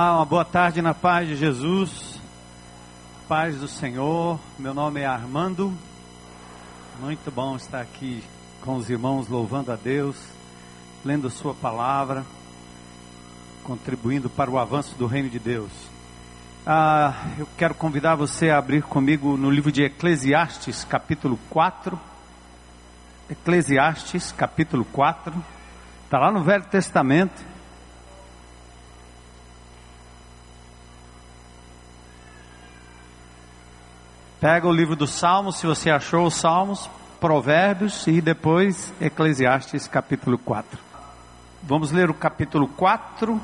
Olá, uma boa tarde na paz de Jesus, paz do Senhor. Meu nome é Armando. Muito bom estar aqui com os irmãos louvando a Deus, lendo Sua palavra, contribuindo para o avanço do reino de Deus. Ah, eu quero convidar você a abrir comigo no livro de Eclesiastes, capítulo 4. Eclesiastes, capítulo 4. Está lá no Velho Testamento. Pega o livro dos Salmos, se você achou os Salmos, Provérbios e depois Eclesiastes capítulo 4. Vamos ler o capítulo 4,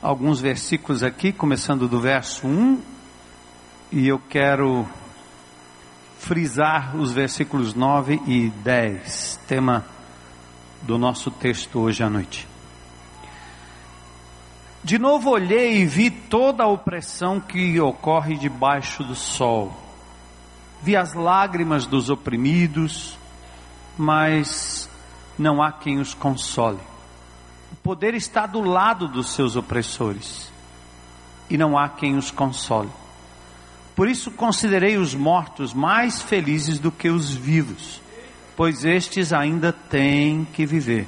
alguns versículos aqui, começando do verso 1, e eu quero frisar os versículos 9 e 10, tema do nosso texto hoje à noite. De novo olhei e vi toda a opressão que ocorre debaixo do sol vi as lágrimas dos oprimidos, mas não há quem os console. O poder está do lado dos seus opressores e não há quem os console. Por isso considerei os mortos mais felizes do que os vivos, pois estes ainda têm que viver.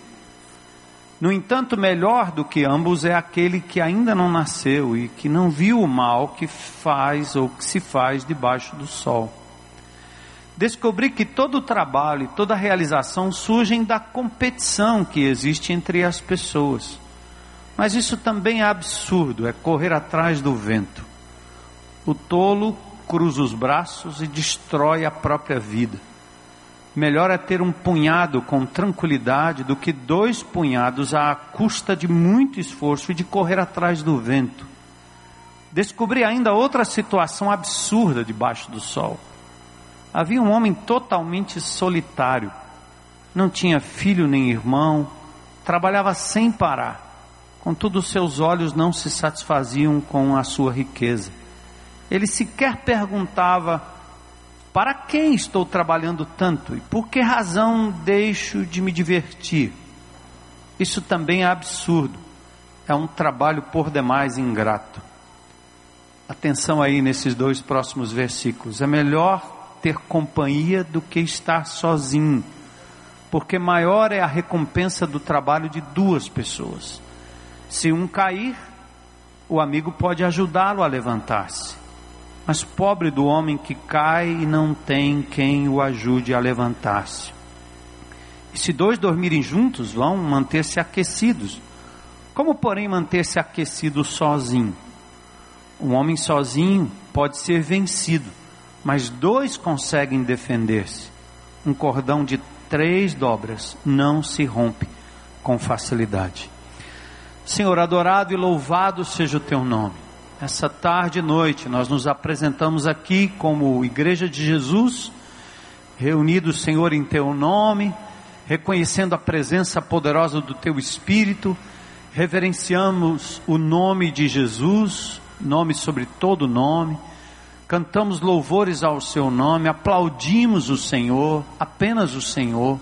No entanto, melhor do que ambos é aquele que ainda não nasceu e que não viu o mal que faz ou que se faz debaixo do sol descobri que todo o trabalho e toda a realização surgem da competição que existe entre as pessoas. Mas isso também é absurdo, é correr atrás do vento. O tolo cruza os braços e destrói a própria vida. Melhor é ter um punhado com tranquilidade do que dois punhados à custa de muito esforço e de correr atrás do vento. Descobri ainda outra situação absurda debaixo do sol Havia um homem totalmente solitário, não tinha filho nem irmão, trabalhava sem parar. Contudo, seus olhos não se satisfaziam com a sua riqueza. Ele sequer perguntava: para quem estou trabalhando tanto e por que razão deixo de me divertir? Isso também é absurdo. É um trabalho por demais ingrato. Atenção aí nesses dois próximos versículos. É melhor ter companhia do que estar sozinho, porque maior é a recompensa do trabalho de duas pessoas. Se um cair, o amigo pode ajudá-lo a levantar-se. Mas pobre do homem que cai e não tem quem o ajude a levantar-se. E se dois dormirem juntos, vão manter-se aquecidos. Como, porém, manter-se aquecido sozinho? Um homem sozinho pode ser vencido mas dois conseguem defender-se. Um cordão de três dobras não se rompe com facilidade. Senhor, adorado e louvado seja o teu nome. Essa tarde e noite nós nos apresentamos aqui como Igreja de Jesus, reunidos, Senhor, em teu nome, reconhecendo a presença poderosa do teu Espírito, reverenciamos o nome de Jesus, nome sobre todo nome cantamos louvores ao seu nome, aplaudimos o Senhor, apenas o Senhor,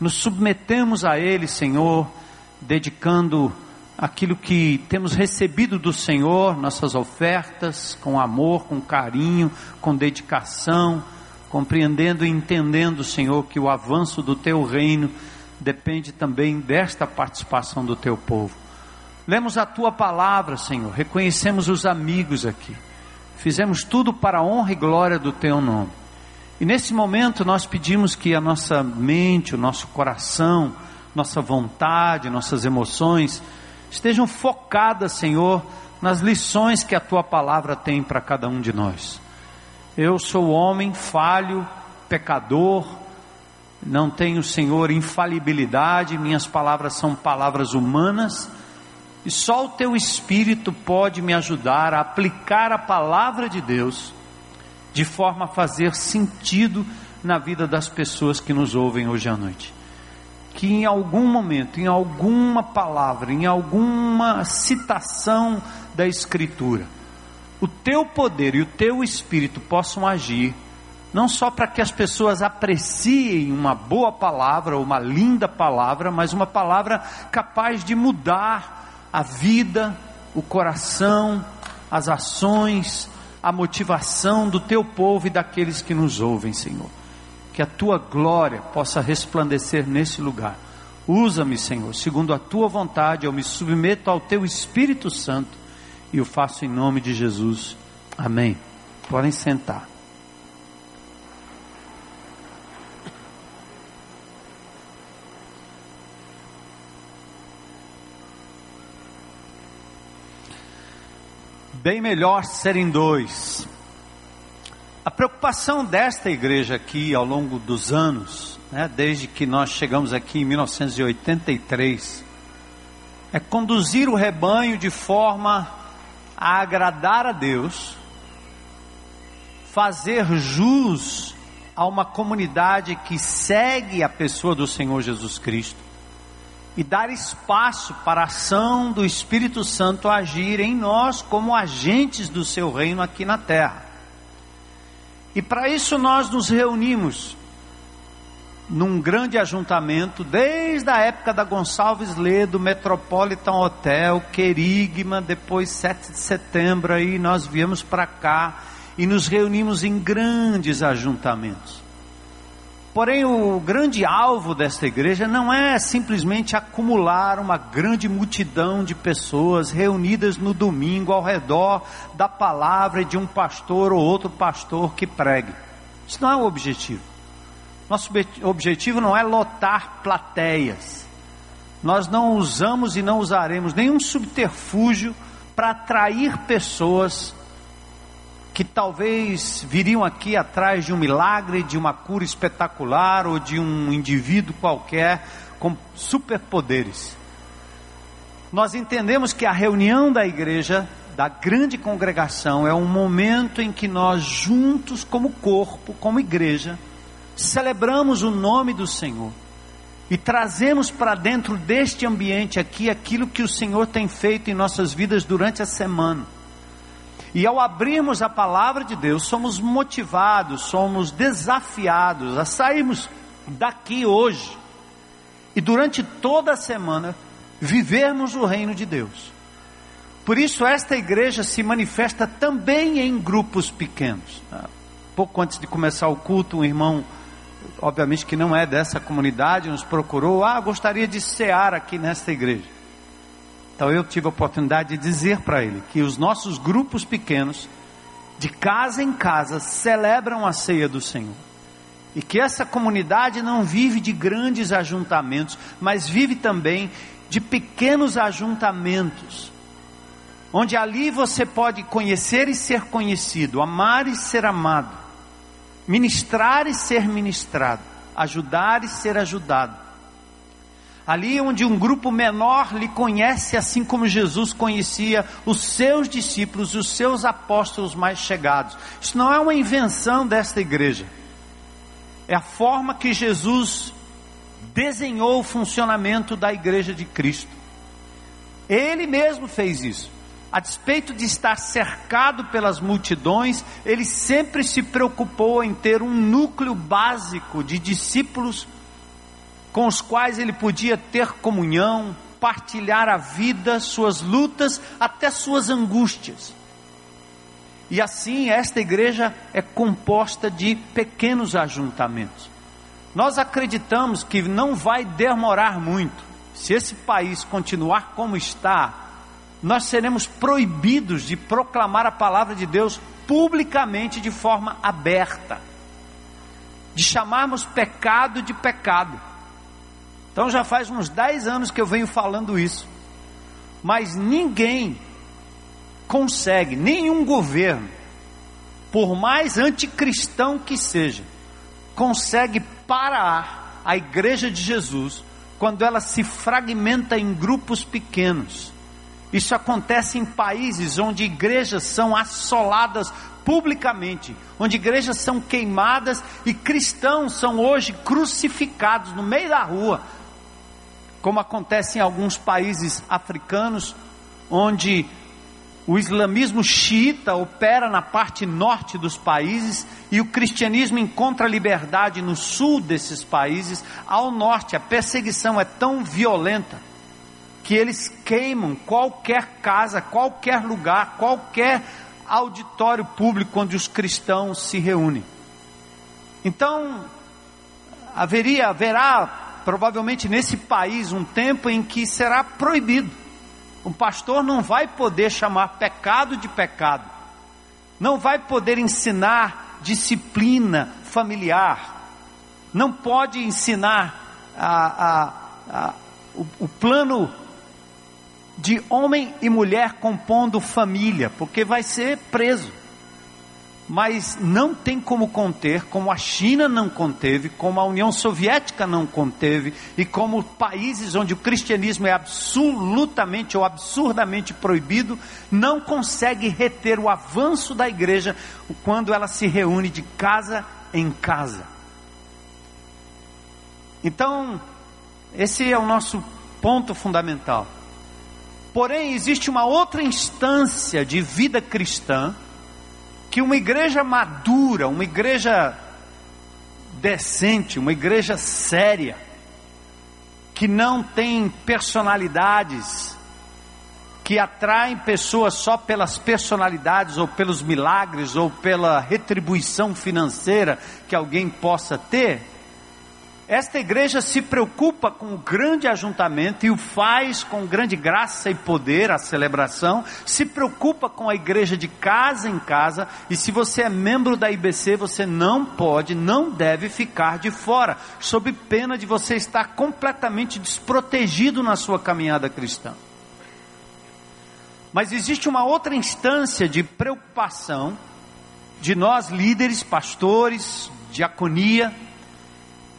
nos submetemos a Ele, Senhor, dedicando aquilo que temos recebido do Senhor, nossas ofertas, com amor, com carinho, com dedicação, compreendendo e entendendo, Senhor, que o avanço do Teu reino depende também desta participação do Teu povo. Lemos a Tua palavra, Senhor, reconhecemos os amigos aqui fizemos tudo para a honra e glória do Teu nome. E nesse momento nós pedimos que a nossa mente, o nosso coração, nossa vontade, nossas emoções estejam focadas, Senhor, nas lições que a Tua palavra tem para cada um de nós. Eu sou homem falho, pecador, não tenho, Senhor, infalibilidade, minhas palavras são palavras humanas e só o teu espírito pode me ajudar a aplicar a palavra de Deus de forma a fazer sentido na vida das pessoas que nos ouvem hoje à noite. Que em algum momento, em alguma palavra, em alguma citação da Escritura, o teu poder e o teu espírito possam agir, não só para que as pessoas apreciem uma boa palavra, uma linda palavra, mas uma palavra capaz de mudar a vida, o coração, as ações, a motivação do teu povo e daqueles que nos ouvem, Senhor. Que a tua glória possa resplandecer nesse lugar. Usa-me, Senhor, segundo a tua vontade, eu me submeto ao teu Espírito Santo e o faço em nome de Jesus. Amém. Podem sentar. Bem melhor serem dois. A preocupação desta igreja aqui ao longo dos anos, né, desde que nós chegamos aqui em 1983, é conduzir o rebanho de forma a agradar a Deus, fazer jus a uma comunidade que segue a pessoa do Senhor Jesus Cristo e dar espaço para a ação do Espírito Santo agir em nós como agentes do seu reino aqui na terra. E para isso nós nos reunimos num grande ajuntamento, desde a época da Gonçalves Ledo, Metropolitan Hotel, Querigma, depois 7 de setembro, aí nós viemos para cá e nos reunimos em grandes ajuntamentos. Porém, o grande alvo desta igreja não é simplesmente acumular uma grande multidão de pessoas reunidas no domingo ao redor da palavra de um pastor ou outro pastor que pregue. Isso não é o objetivo. Nosso objetivo não é lotar plateias. Nós não usamos e não usaremos nenhum subterfúgio para atrair pessoas que talvez viriam aqui atrás de um milagre, de uma cura espetacular ou de um indivíduo qualquer com superpoderes. Nós entendemos que a reunião da igreja, da grande congregação, é um momento em que nós, juntos, como corpo, como igreja, celebramos o nome do Senhor e trazemos para dentro deste ambiente aqui aquilo que o Senhor tem feito em nossas vidas durante a semana. E ao abrirmos a palavra de Deus, somos motivados, somos desafiados a sairmos daqui hoje e durante toda a semana vivermos o reino de Deus. Por isso, esta igreja se manifesta também em grupos pequenos. Pouco antes de começar o culto, um irmão, obviamente que não é dessa comunidade, nos procurou: Ah, gostaria de cear aqui nesta igreja. Então eu tive a oportunidade de dizer para ele que os nossos grupos pequenos, de casa em casa, celebram a ceia do Senhor. E que essa comunidade não vive de grandes ajuntamentos, mas vive também de pequenos ajuntamentos, onde ali você pode conhecer e ser conhecido, amar e ser amado, ministrar e ser ministrado, ajudar e ser ajudado ali onde um grupo menor lhe conhece, assim como Jesus conhecia os seus discípulos, os seus apóstolos mais chegados. Isso não é uma invenção desta igreja, é a forma que Jesus desenhou o funcionamento da igreja de Cristo. Ele mesmo fez isso. A despeito de estar cercado pelas multidões, ele sempre se preocupou em ter um núcleo básico de discípulos com os quais ele podia ter comunhão, partilhar a vida, suas lutas, até suas angústias. E assim, esta igreja é composta de pequenos ajuntamentos. Nós acreditamos que não vai demorar muito. Se esse país continuar como está, nós seremos proibidos de proclamar a palavra de Deus publicamente de forma aberta, de chamarmos pecado de pecado. Então já faz uns 10 anos que eu venho falando isso. Mas ninguém consegue, nenhum governo, por mais anticristão que seja, consegue parar a igreja de Jesus quando ela se fragmenta em grupos pequenos. Isso acontece em países onde igrejas são assoladas publicamente, onde igrejas são queimadas e cristãos são hoje crucificados no meio da rua, como acontece em alguns países africanos, onde o islamismo xiita opera na parte norte dos países e o cristianismo encontra liberdade no sul desses países. Ao norte, a perseguição é tão violenta que eles queimam qualquer casa, qualquer lugar, qualquer auditório público onde os cristãos se reúnem. Então, haveria, haverá provavelmente nesse país um tempo em que será proibido. O pastor não vai poder chamar pecado de pecado, não vai poder ensinar disciplina familiar, não pode ensinar a, a, a, o, o plano de homem e mulher compondo família, porque vai ser preso. Mas não tem como conter, como a China não conteve, como a União Soviética não conteve, e como países onde o cristianismo é absolutamente ou absurdamente proibido, não consegue reter o avanço da igreja quando ela se reúne de casa em casa. Então, esse é o nosso ponto fundamental. Porém, existe uma outra instância de vida cristã que uma igreja madura, uma igreja decente, uma igreja séria, que não tem personalidades, que atraem pessoas só pelas personalidades ou pelos milagres ou pela retribuição financeira que alguém possa ter, esta igreja se preocupa com o grande ajuntamento e o faz com grande graça e poder, a celebração, se preocupa com a igreja de casa em casa, e se você é membro da IBC, você não pode, não deve ficar de fora, sob pena de você estar completamente desprotegido na sua caminhada cristã. Mas existe uma outra instância de preocupação de nós líderes, pastores, diaconia,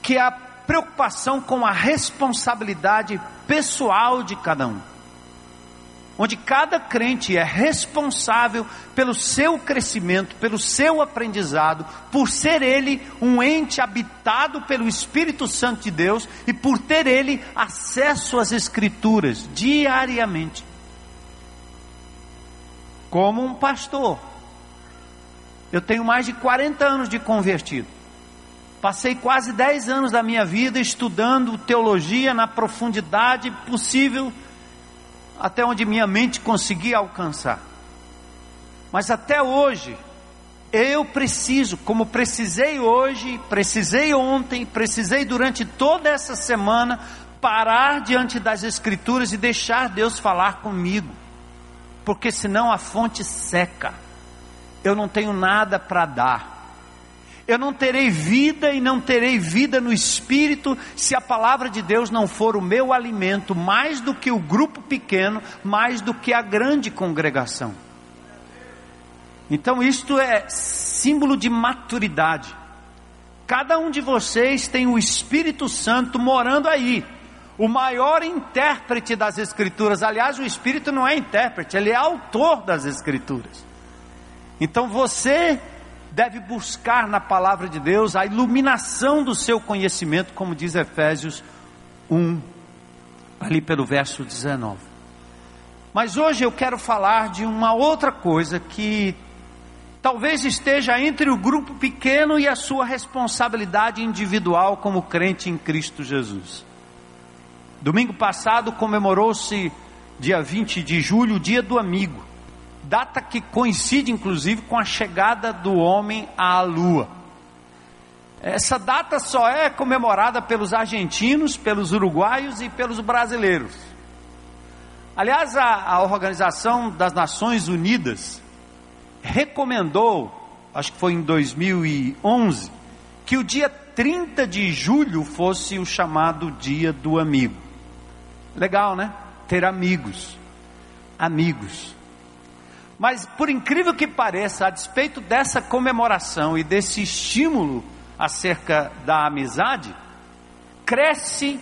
que é a preocupação com a responsabilidade pessoal de cada um. Onde cada crente é responsável pelo seu crescimento, pelo seu aprendizado, por ser ele um ente habitado pelo Espírito Santo de Deus e por ter ele acesso às Escrituras diariamente. Como um pastor. Eu tenho mais de 40 anos de convertido. Passei quase 10 anos da minha vida estudando teologia na profundidade possível, até onde minha mente conseguia alcançar. Mas até hoje, eu preciso, como precisei hoje, precisei ontem, precisei durante toda essa semana, parar diante das Escrituras e deixar Deus falar comigo, porque senão a fonte seca, eu não tenho nada para dar eu não terei vida e não terei vida no espírito se a palavra de Deus não for o meu alimento, mais do que o grupo pequeno, mais do que a grande congregação. Então, isto é símbolo de maturidade. Cada um de vocês tem o Espírito Santo morando aí, o maior intérprete das Escrituras. Aliás, o Espírito não é intérprete, ele é autor das Escrituras. Então você deve buscar na palavra de Deus a iluminação do seu conhecimento, como diz Efésios 1, ali pelo verso 19. Mas hoje eu quero falar de uma outra coisa que talvez esteja entre o grupo pequeno e a sua responsabilidade individual como crente em Cristo Jesus. Domingo passado comemorou-se, dia 20 de julho, o dia do amigo data que coincide inclusive com a chegada do homem à lua. Essa data só é comemorada pelos argentinos, pelos uruguaios e pelos brasileiros. Aliás, a, a Organização das Nações Unidas recomendou, acho que foi em 2011, que o dia 30 de julho fosse o chamado Dia do Amigo. Legal, né? Ter amigos. Amigos. Mas, por incrível que pareça, a despeito dessa comemoração e desse estímulo acerca da amizade, cresce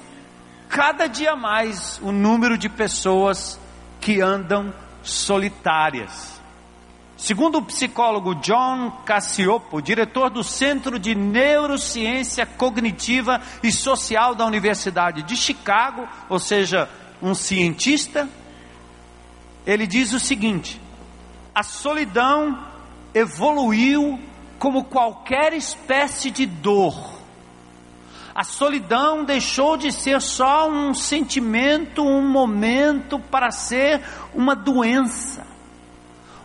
cada dia mais o número de pessoas que andam solitárias. Segundo o psicólogo John Cassiopo, diretor do Centro de Neurociência Cognitiva e Social da Universidade de Chicago, ou seja, um cientista, ele diz o seguinte: a solidão evoluiu como qualquer espécie de dor. A solidão deixou de ser só um sentimento, um momento, para ser uma doença.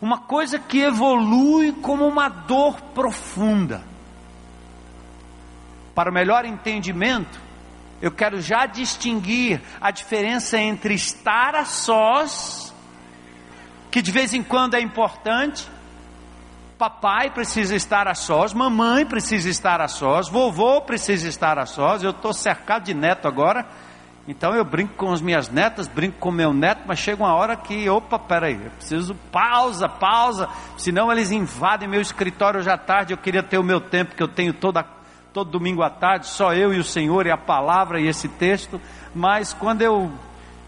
Uma coisa que evolui como uma dor profunda. Para o melhor entendimento, eu quero já distinguir a diferença entre estar a sós, que de vez em quando é importante, papai precisa estar a sós, mamãe precisa estar a sós, vovô precisa estar a sós. Eu estou cercado de neto agora, então eu brinco com as minhas netas, brinco com meu neto, mas chega uma hora que, opa, peraí, eu preciso pausa, pausa, senão eles invadem meu escritório hoje à tarde. Eu queria ter o meu tempo que eu tenho toda, todo domingo à tarde, só eu e o Senhor e a palavra e esse texto. Mas quando eu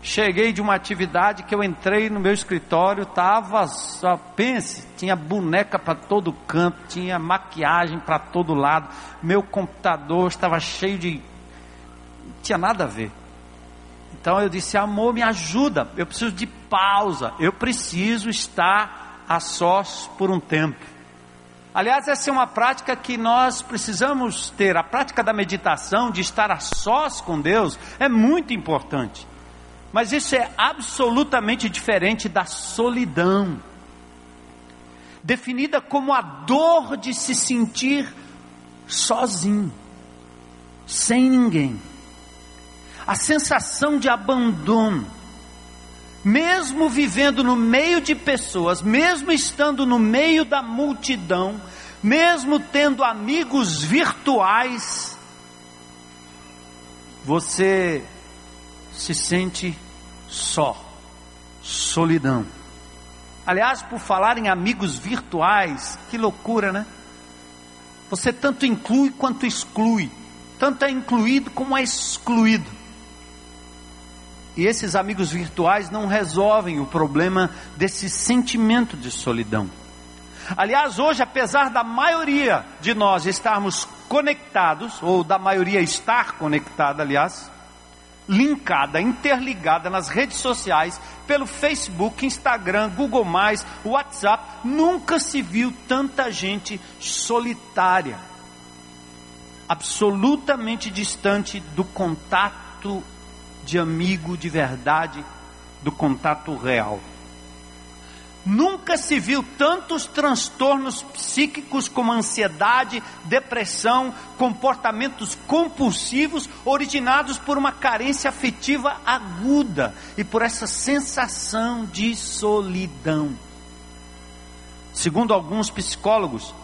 Cheguei de uma atividade que eu entrei no meu escritório, tava só, pense, tinha boneca para todo canto, tinha maquiagem para todo lado, meu computador estava cheio de. não tinha nada a ver. Então eu disse: amor, me ajuda, eu preciso de pausa, eu preciso estar a sós por um tempo. Aliás, essa é uma prática que nós precisamos ter. A prática da meditação, de estar a sós com Deus, é muito importante. Mas isso é absolutamente diferente da solidão, definida como a dor de se sentir sozinho, sem ninguém, a sensação de abandono, mesmo vivendo no meio de pessoas, mesmo estando no meio da multidão, mesmo tendo amigos virtuais, você se sente só, solidão. Aliás, por falar em amigos virtuais, que loucura, né? Você tanto inclui quanto exclui, tanto é incluído como é excluído. E esses amigos virtuais não resolvem o problema desse sentimento de solidão. Aliás, hoje, apesar da maioria de nós estarmos conectados, ou da maioria estar conectada, aliás, linkada, interligada nas redes sociais, pelo Facebook, Instagram, Google, WhatsApp, nunca se viu tanta gente solitária, absolutamente distante do contato de amigo de verdade, do contato real. Nunca se viu tantos transtornos psíquicos como ansiedade, depressão, comportamentos compulsivos originados por uma carência afetiva aguda e por essa sensação de solidão. Segundo alguns psicólogos,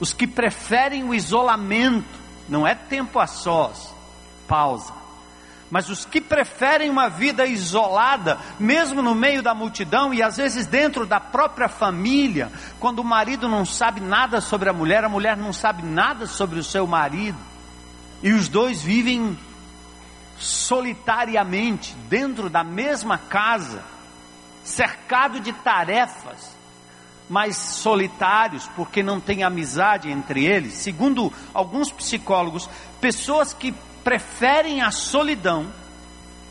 os que preferem o isolamento, não é tempo a sós, pausa mas os que preferem uma vida isolada, mesmo no meio da multidão e às vezes dentro da própria família, quando o marido não sabe nada sobre a mulher, a mulher não sabe nada sobre o seu marido, e os dois vivem solitariamente dentro da mesma casa, cercado de tarefas, mas solitários, porque não tem amizade entre eles. Segundo alguns psicólogos, pessoas que preferem a solidão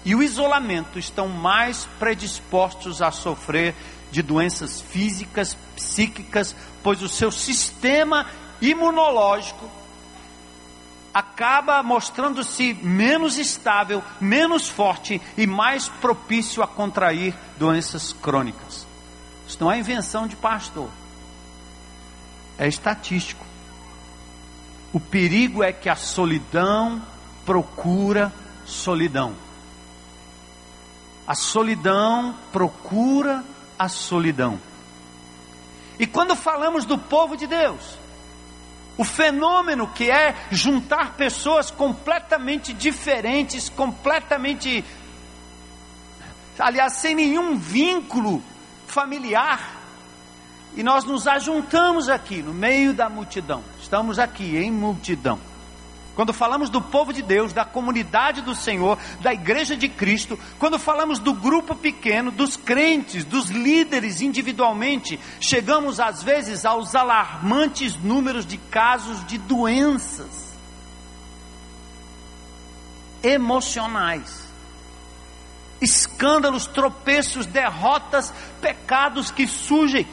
e o isolamento estão mais predispostos a sofrer de doenças físicas, psíquicas, pois o seu sistema imunológico acaba mostrando-se menos estável, menos forte e mais propício a contrair doenças crônicas. Isso não é invenção de pastor, é estatístico. O perigo é que a solidão procura solidão. A solidão procura a solidão. E quando falamos do povo de Deus, o fenômeno que é juntar pessoas completamente diferentes, completamente, aliás, sem nenhum vínculo familiar, e nós nos ajuntamos aqui no meio da multidão, estamos aqui em multidão. Quando falamos do povo de Deus, da comunidade do Senhor, da igreja de Cristo, quando falamos do grupo pequeno, dos crentes, dos líderes individualmente, chegamos às vezes aos alarmantes números de casos de doenças emocionais, escândalos, tropeços, derrotas, pecados que surgem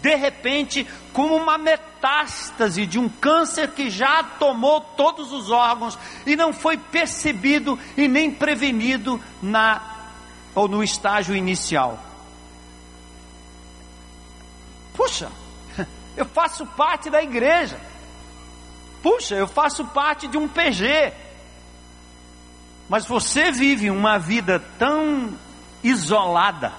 de repente como uma metástase de um câncer que já tomou todos os órgãos e não foi percebido e nem prevenido na ou no estágio inicial. Puxa, eu faço parte da igreja. Puxa, eu faço parte de um PG. Mas você vive uma vida tão isolada,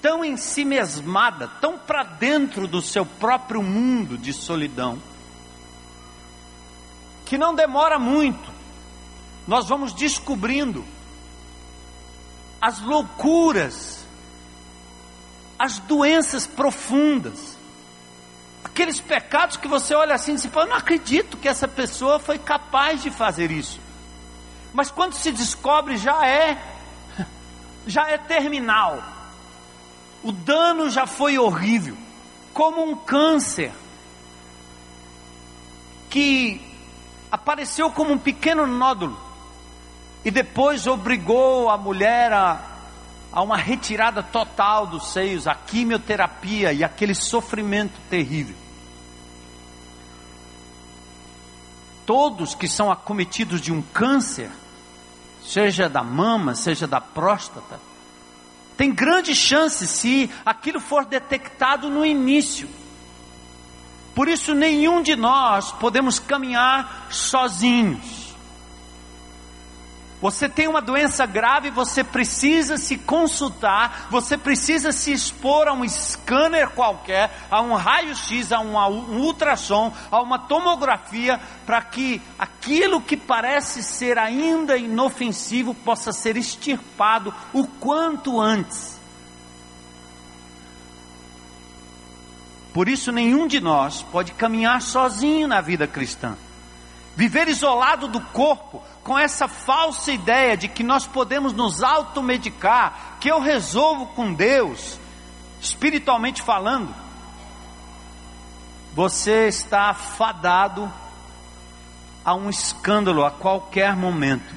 tão em si mesmada, tão para dentro do seu próprio mundo de solidão, que não demora muito, nós vamos descobrindo as loucuras, as doenças profundas, aqueles pecados que você olha assim e se fala, não acredito que essa pessoa foi capaz de fazer isso. Mas quando se descobre já é já é terminal. O dano já foi horrível, como um câncer que apareceu como um pequeno nódulo e depois obrigou a mulher a, a uma retirada total dos seios, a quimioterapia e aquele sofrimento terrível. Todos que são acometidos de um câncer, seja da mama, seja da próstata, tem grande chance se aquilo for detectado no início. Por isso, nenhum de nós podemos caminhar sozinhos. Você tem uma doença grave, você precisa se consultar, você precisa se expor a um scanner qualquer, a um raio-x, a um, um ultrassom, a uma tomografia, para que aquilo que parece ser ainda inofensivo possa ser extirpado o quanto antes. Por isso, nenhum de nós pode caminhar sozinho na vida cristã. Viver isolado do corpo, com essa falsa ideia de que nós podemos nos automedicar, que eu resolvo com Deus, espiritualmente falando, você está fadado a um escândalo a qualquer momento.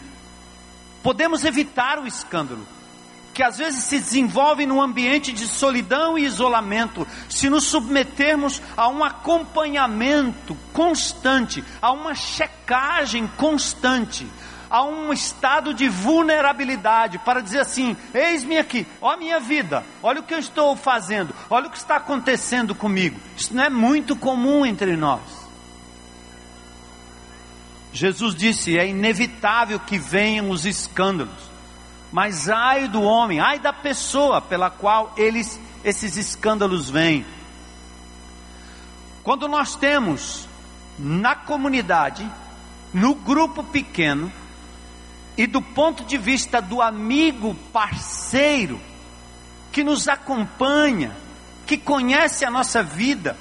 Podemos evitar o escândalo, que às vezes se desenvolve num ambiente de solidão e isolamento, se nos submetermos a um acompanhamento constante, a uma checagem constante, a um estado de vulnerabilidade para dizer assim: eis-me aqui, ó a minha vida, olha o que eu estou fazendo, olha o que está acontecendo comigo. Isso não é muito comum entre nós. Jesus disse: é inevitável que venham os escândalos mas ai do homem, ai da pessoa pela qual eles, esses escândalos vêm. Quando nós temos na comunidade, no grupo pequeno, e do ponto de vista do amigo parceiro, que nos acompanha, que conhece a nossa vida,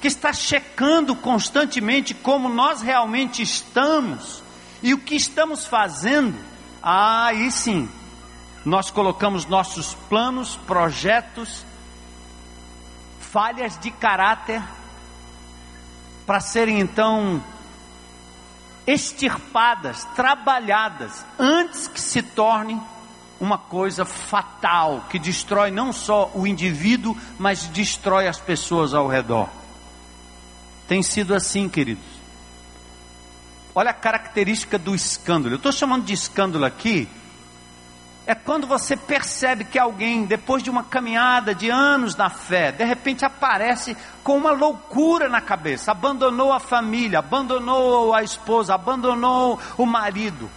que está checando constantemente como nós realmente estamos e o que estamos fazendo, aí sim, nós colocamos nossos planos, projetos, falhas de caráter, para serem então extirpadas, trabalhadas, antes que se torne uma coisa fatal, que destrói não só o indivíduo, mas destrói as pessoas ao redor. Tem sido assim, queridos. Olha a característica do escândalo. Eu estou chamando de escândalo aqui, é quando você percebe que alguém, depois de uma caminhada de anos na fé, de repente aparece com uma loucura na cabeça, abandonou a família, abandonou a esposa, abandonou o marido,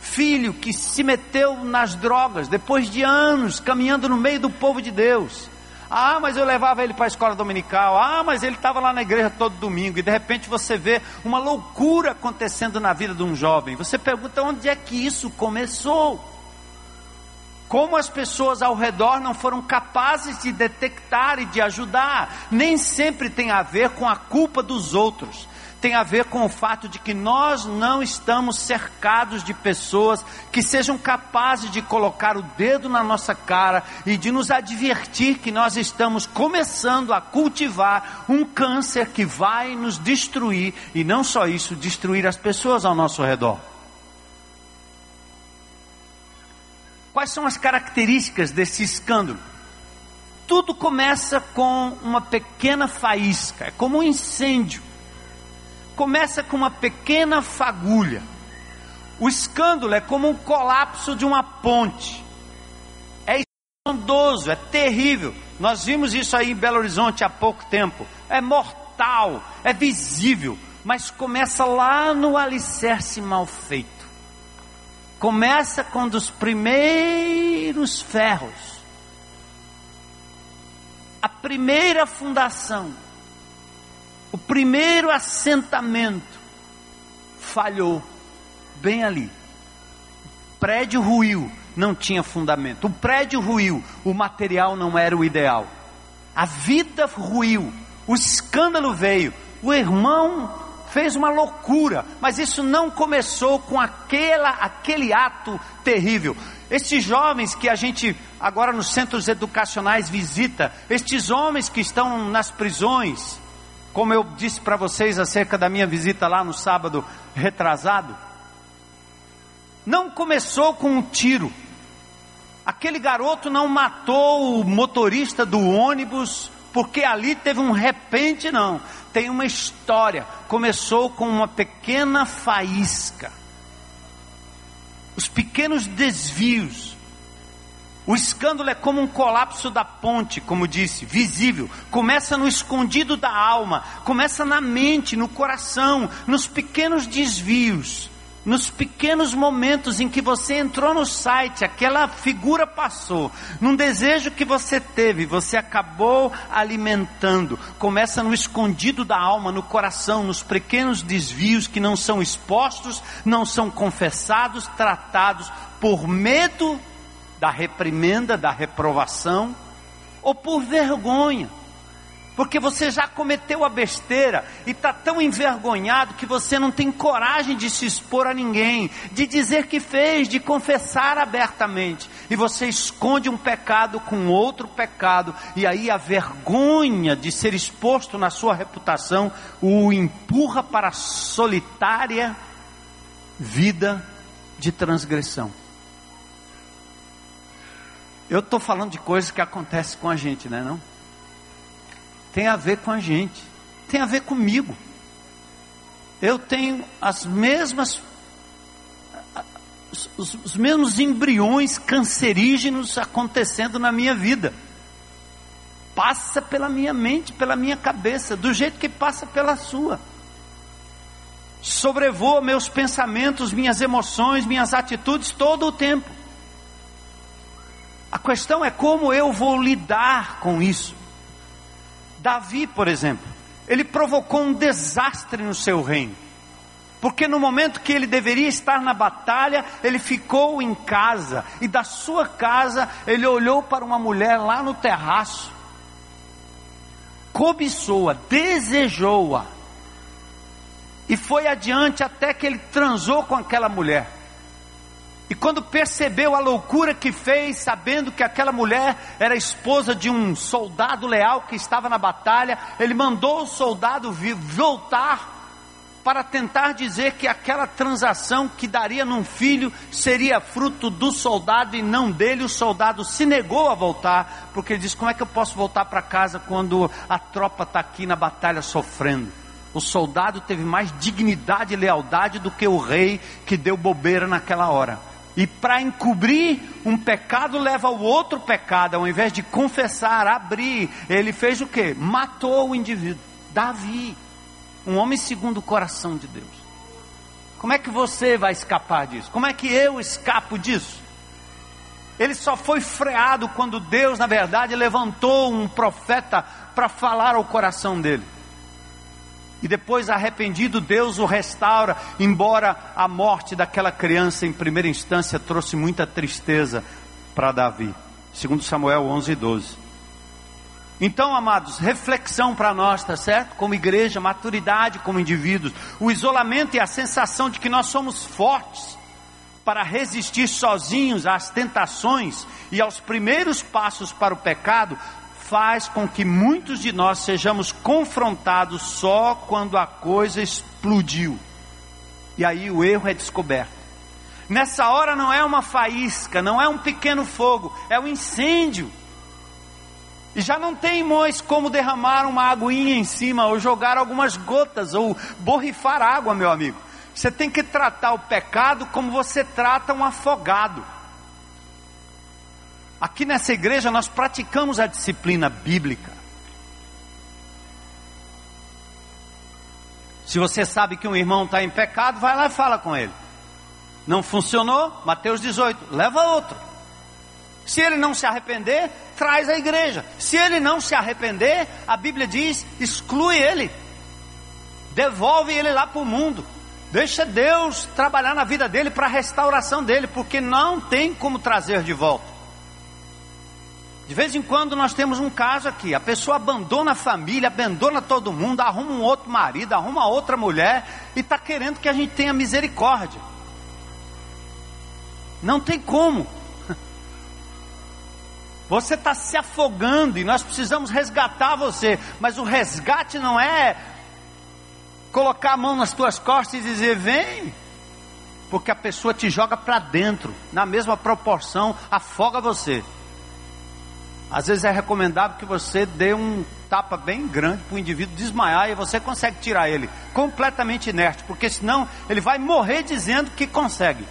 filho que se meteu nas drogas, depois de anos caminhando no meio do povo de Deus. Ah, mas eu levava ele para a escola dominical. Ah, mas ele estava lá na igreja todo domingo. E de repente você vê uma loucura acontecendo na vida de um jovem. Você pergunta onde é que isso começou? Como as pessoas ao redor não foram capazes de detectar e de ajudar. Nem sempre tem a ver com a culpa dos outros. Tem a ver com o fato de que nós não estamos cercados de pessoas que sejam capazes de colocar o dedo na nossa cara e de nos advertir que nós estamos começando a cultivar um câncer que vai nos destruir e não só isso, destruir as pessoas ao nosso redor. Quais são as características desse escândalo? Tudo começa com uma pequena faísca, é como um incêndio. Começa com uma pequena fagulha. O escândalo é como um colapso de uma ponte. É estrondoso, é terrível. Nós vimos isso aí em Belo Horizonte há pouco tempo. É mortal, é visível, mas começa lá no alicerce mal feito. Começa com um dos primeiros ferros. A primeira fundação, o primeiro assentamento falhou bem ali. O prédio ruiu, não tinha fundamento. O prédio ruiu, o material não era o ideal. A vida ruiu, o escândalo veio. O irmão fez uma loucura, mas isso não começou com aquela, aquele ato terrível. Estes jovens que a gente agora nos centros educacionais visita, estes homens que estão nas prisões, como eu disse para vocês acerca da minha visita lá no sábado retrasado, não começou com um tiro. Aquele garoto não matou o motorista do ônibus porque ali teve um repente, não. Tem uma história. Começou com uma pequena faísca. Os pequenos desvios. O escândalo é como um colapso da ponte, como disse, visível. Começa no escondido da alma, começa na mente, no coração, nos pequenos desvios nos pequenos momentos em que você entrou no site, aquela figura passou, num desejo que você teve, você acabou alimentando. Começa no escondido da alma, no coração, nos pequenos desvios que não são expostos, não são confessados, tratados por medo da reprimenda, da reprovação, ou por vergonha porque você já cometeu a besteira e está tão envergonhado que você não tem coragem de se expor a ninguém, de dizer que fez, de confessar abertamente, e você esconde um pecado com outro pecado, e aí a vergonha de ser exposto na sua reputação o empurra para a solitária vida de transgressão. Eu estou falando de coisas que acontecem com a gente, né, não? Tem a ver com a gente, tem a ver comigo. Eu tenho as mesmas, os, os mesmos embriões cancerígenos acontecendo na minha vida. Passa pela minha mente, pela minha cabeça, do jeito que passa pela sua. Sobrevoa meus pensamentos, minhas emoções, minhas atitudes todo o tempo. A questão é como eu vou lidar com isso. Davi, por exemplo, ele provocou um desastre no seu reino. Porque no momento que ele deveria estar na batalha, ele ficou em casa, e da sua casa ele olhou para uma mulher lá no terraço, cobiçou-a, desejou-a, e foi adiante até que ele transou com aquela mulher. E quando percebeu a loucura que fez, sabendo que aquela mulher era esposa de um soldado leal que estava na batalha, ele mandou o soldado voltar para tentar dizer que aquela transação que daria num filho seria fruto do soldado e não dele. O soldado se negou a voltar, porque ele disse: Como é que eu posso voltar para casa quando a tropa está aqui na batalha sofrendo? O soldado teve mais dignidade e lealdade do que o rei que deu bobeira naquela hora. E para encobrir um pecado leva ao outro pecado, ao invés de confessar, abrir, ele fez o que? Matou o indivíduo. Davi, um homem segundo o coração de Deus. Como é que você vai escapar disso? Como é que eu escapo disso? Ele só foi freado quando Deus, na verdade, levantou um profeta para falar ao coração dele. E depois, arrependido, Deus o restaura, embora a morte daquela criança em primeira instância trouxe muita tristeza para Davi. Segundo Samuel 11 e 12. Então, amados, reflexão para nós, tá certo? Como igreja, maturidade como indivíduos, o isolamento e a sensação de que nós somos fortes para resistir sozinhos às tentações e aos primeiros passos para o pecado, faz com que muitos de nós sejamos confrontados só quando a coisa explodiu. E aí o erro é descoberto. Nessa hora não é uma faísca, não é um pequeno fogo, é um incêndio. E já não tem mais como derramar uma aguinha em cima, ou jogar algumas gotas, ou borrifar água, meu amigo. Você tem que tratar o pecado como você trata um afogado. Aqui nessa igreja nós praticamos a disciplina bíblica. Se você sabe que um irmão está em pecado, vai lá e fala com ele. Não funcionou? Mateus 18, leva outro. Se ele não se arrepender, traz a igreja. Se ele não se arrepender, a Bíblia diz: exclui ele, devolve ele lá para o mundo. Deixa Deus trabalhar na vida dele para a restauração dele, porque não tem como trazer de volta. De vez em quando nós temos um caso aqui, a pessoa abandona a família, abandona todo mundo, arruma um outro marido, arruma outra mulher e está querendo que a gente tenha misericórdia. Não tem como. Você está se afogando e nós precisamos resgatar você, mas o resgate não é colocar a mão nas tuas costas e dizer: vem, porque a pessoa te joga para dentro, na mesma proporção, afoga você. Às vezes é recomendável que você dê um tapa bem grande para o indivíduo desmaiar e você consegue tirar ele completamente inerte, porque senão ele vai morrer dizendo que consegue.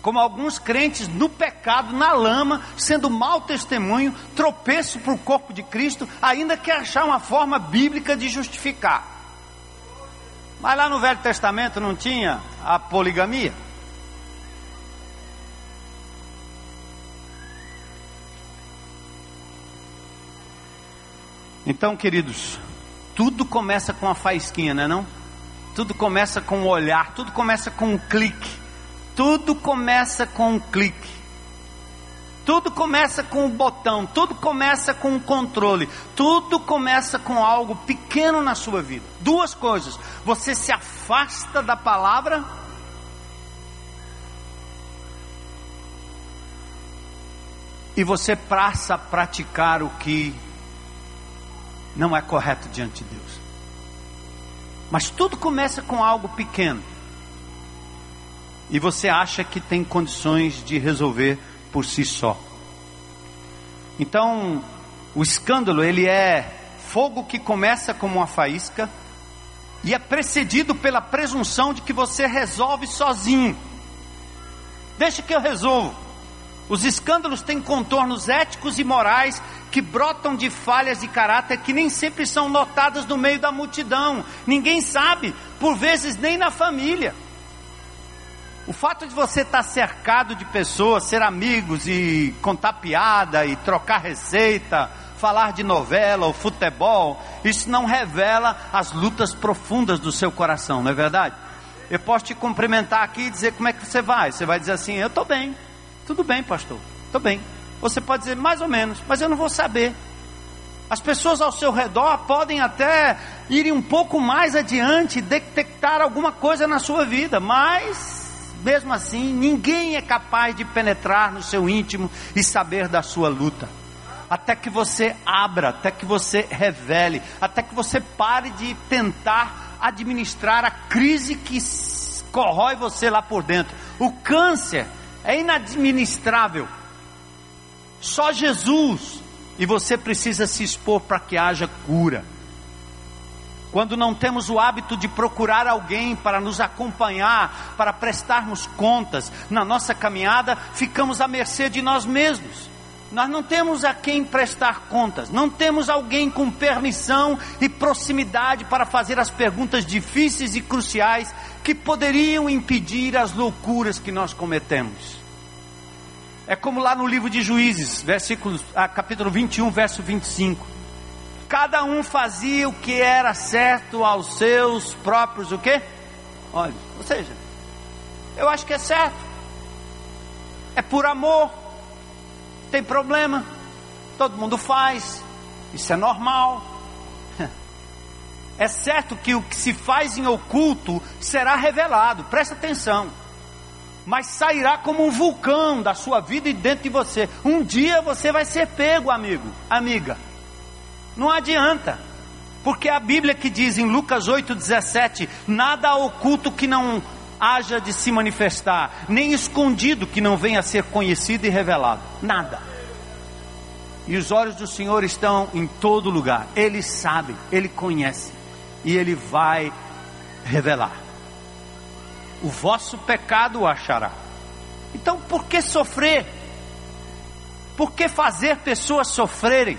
Como alguns crentes no pecado, na lama, sendo mau testemunho, tropeço para o corpo de Cristo, ainda quer achar uma forma bíblica de justificar. Mas lá no Velho Testamento não tinha a poligamia. Então, queridos, tudo começa com a faísquinha, não é não? Tudo começa com o olhar, tudo começa com um clique. Tudo começa com um clique. Tudo começa com um botão, tudo começa com um controle, tudo começa com algo pequeno na sua vida. Duas coisas: você se afasta da palavra e você passa a praticar o que não é correto diante de Deus. Mas tudo começa com algo pequeno. E você acha que tem condições de resolver por si só. Então, o escândalo, ele é fogo que começa como uma faísca e é precedido pela presunção de que você resolve sozinho. Deixa que eu resolvo. Os escândalos têm contornos éticos e morais que brotam de falhas de caráter que nem sempre são notadas no meio da multidão. Ninguém sabe, por vezes nem na família. O fato de você estar cercado de pessoas, ser amigos e contar piada e trocar receita, falar de novela ou futebol, isso não revela as lutas profundas do seu coração, não é verdade? Eu posso te cumprimentar aqui e dizer como é que você vai. Você vai dizer assim: Eu estou bem. Tudo bem, pastor, estou bem. Você pode dizer mais ou menos, mas eu não vou saber. As pessoas ao seu redor podem até ir um pouco mais adiante, detectar alguma coisa na sua vida, mas mesmo assim, ninguém é capaz de penetrar no seu íntimo e saber da sua luta. Até que você abra, até que você revele, até que você pare de tentar administrar a crise que corrói você lá por dentro. O câncer é inadministrável. Só Jesus e você precisa se expor para que haja cura. Quando não temos o hábito de procurar alguém para nos acompanhar, para prestarmos contas na nossa caminhada, ficamos à mercê de nós mesmos. Nós não temos a quem prestar contas, não temos alguém com permissão e proximidade para fazer as perguntas difíceis e cruciais que poderiam impedir as loucuras que nós cometemos. É como lá no livro de Juízes, versículo, ah, capítulo 21, verso 25. Cada um fazia o que era certo aos seus próprios o quê? Olha, ou seja, eu acho que é certo. É por amor tem problema, todo mundo faz, isso é normal. É certo que o que se faz em oculto será revelado, presta atenção. Mas sairá como um vulcão da sua vida e dentro de você. Um dia você vai ser pego, amigo, amiga. Não adianta. Porque a Bíblia que diz em Lucas 8,17: nada oculto que não haja de se manifestar, nem escondido que não venha a ser conhecido e revelado. Nada. E os olhos do Senhor estão em todo lugar. Ele sabe, ele conhece. E ele vai revelar. O vosso pecado o achará. Então, por que sofrer? Por que fazer pessoas sofrerem?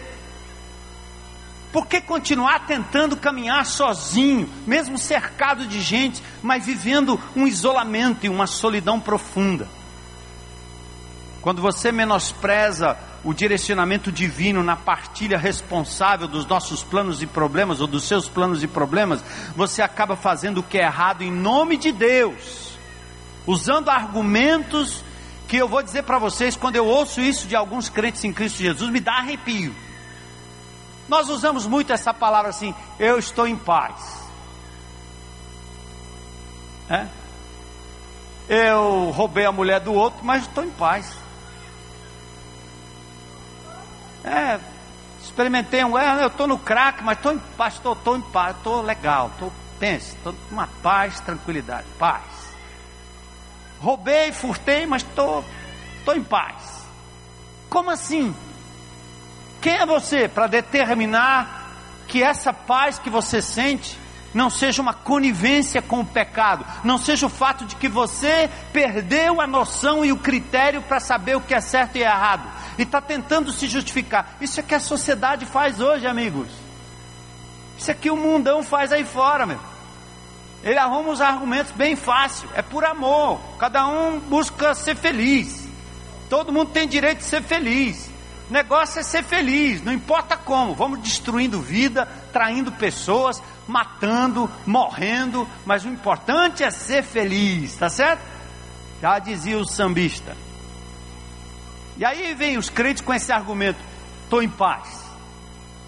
Por que continuar tentando caminhar sozinho, mesmo cercado de gente, mas vivendo um isolamento e uma solidão profunda? Quando você menospreza o direcionamento divino na partilha responsável dos nossos planos e problemas, ou dos seus planos e problemas, você acaba fazendo o que é errado em nome de Deus, usando argumentos que eu vou dizer para vocês, quando eu ouço isso de alguns crentes em Cristo Jesus, me dá arrepio. Nós usamos muito essa palavra assim, eu estou em paz. É? Eu roubei a mulher do outro, mas estou em paz. É, experimentei um, é, eu estou no crack, mas estou em paz, estou em paz, estou legal, estou, pense, estou uma paz, tranquilidade, paz. Roubei, furtei, mas estou, estou em paz. Como assim? Quem é você para determinar que essa paz que você sente não seja uma conivência com o pecado, não seja o fato de que você perdeu a noção e o critério para saber o que é certo e errado, e está tentando se justificar. Isso é que a sociedade faz hoje, amigos. Isso é que o mundão faz aí fora, meu. Ele arruma os argumentos bem fácil, é por amor. Cada um busca ser feliz. Todo mundo tem direito de ser feliz. O negócio é ser feliz, não importa como. Vamos destruindo vida, traindo pessoas, matando, morrendo, mas o importante é ser feliz, tá certo? Já dizia o sambista. E aí vem os crentes com esse argumento: estou em paz.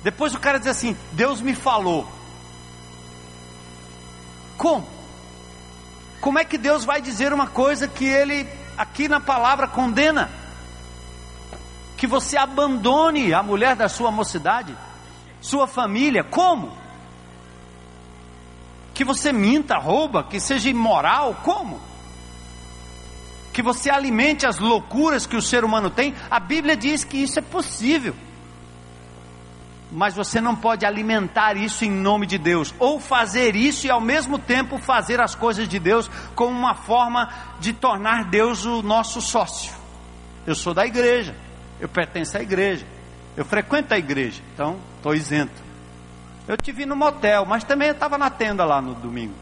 Depois o cara diz assim: Deus me falou. Como? Como é que Deus vai dizer uma coisa que ele aqui na palavra condena? que você abandone a mulher da sua mocidade, sua família, como? Que você minta, rouba, que seja imoral, como? Que você alimente as loucuras que o ser humano tem, a Bíblia diz que isso é possível. Mas você não pode alimentar isso em nome de Deus, ou fazer isso e ao mesmo tempo fazer as coisas de Deus como uma forma de tornar Deus o nosso sócio. Eu sou da igreja, eu pertenço à igreja. Eu frequento a igreja, então estou isento. Eu te vi no motel, mas também estava na tenda lá no domingo.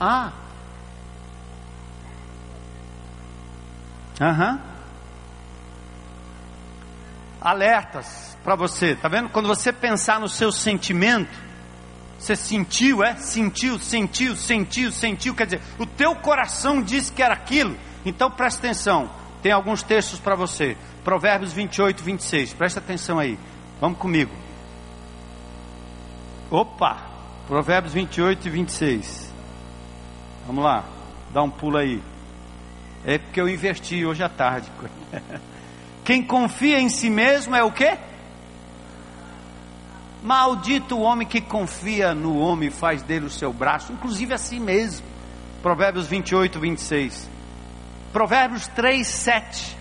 Ah. Aham. Uhum. Alertas para você, tá vendo? Quando você pensar no seu sentimento, você sentiu, é? Sentiu, sentiu, sentiu, sentiu, quer dizer, o teu coração disse que era aquilo. Então presta atenção. Tem alguns textos para você. Provérbios 28, 26. Presta atenção aí. Vamos comigo. Opa! Provérbios 28 e 26. Vamos lá. Dá um pulo aí. É porque eu inverti hoje à tarde. Quem confia em si mesmo é o quê? Maldito o homem que confia no homem e faz dele o seu braço, inclusive a si mesmo. Provérbios 28, 26. Provérbios 3, 7.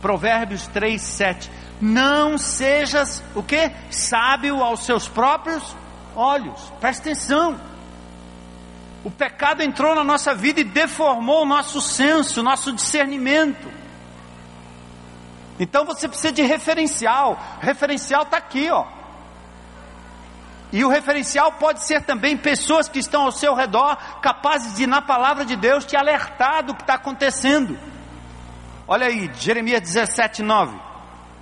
Provérbios 3, 7. Não sejas o que? Sábio aos seus próprios olhos. Presta atenção. O pecado entrou na nossa vida e deformou o nosso senso, o nosso discernimento. Então você precisa de referencial. O referencial está aqui, ó. E o referencial pode ser também pessoas que estão ao seu redor, capazes de, na palavra de Deus, te alertar do que está acontecendo. Olha aí, Jeremias 17, 9.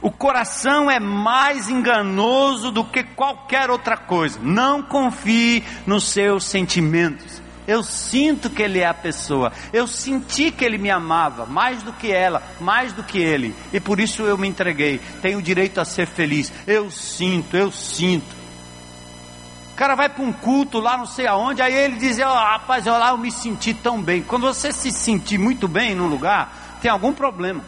O coração é mais enganoso do que qualquer outra coisa. Não confie nos seus sentimentos. Eu sinto que ele é a pessoa. Eu senti que ele me amava mais do que ela, mais do que ele. E por isso eu me entreguei. Tenho direito a ser feliz. Eu sinto, eu sinto. O cara vai para um culto lá não sei aonde, aí ele diz, oh, rapaz, eu lá eu me senti tão bem. Quando você se sentir muito bem num lugar, tem algum problema.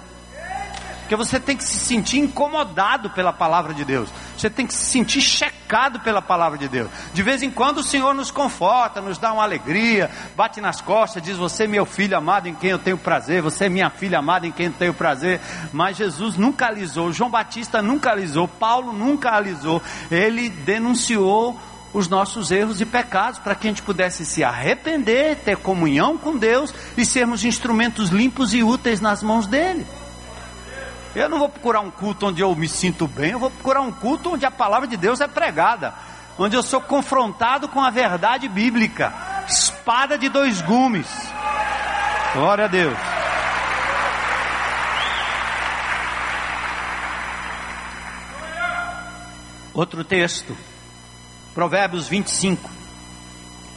Porque você tem que se sentir incomodado pela palavra de Deus. Você tem que se sentir checado pela palavra de Deus. De vez em quando o Senhor nos conforta, nos dá uma alegria, bate nas costas, diz: Você é meu filho amado em quem eu tenho prazer, você é minha filha amada em quem eu tenho prazer. Mas Jesus nunca alisou, João Batista nunca alisou, Paulo nunca alisou. Ele denunciou os nossos erros e pecados para que a gente pudesse se arrepender, ter comunhão com Deus e sermos instrumentos limpos e úteis nas mãos dele. Eu não vou procurar um culto onde eu me sinto bem, eu vou procurar um culto onde a palavra de Deus é pregada, onde eu sou confrontado com a verdade bíblica, espada de dois gumes. Glória a Deus. Outro texto, Provérbios 25,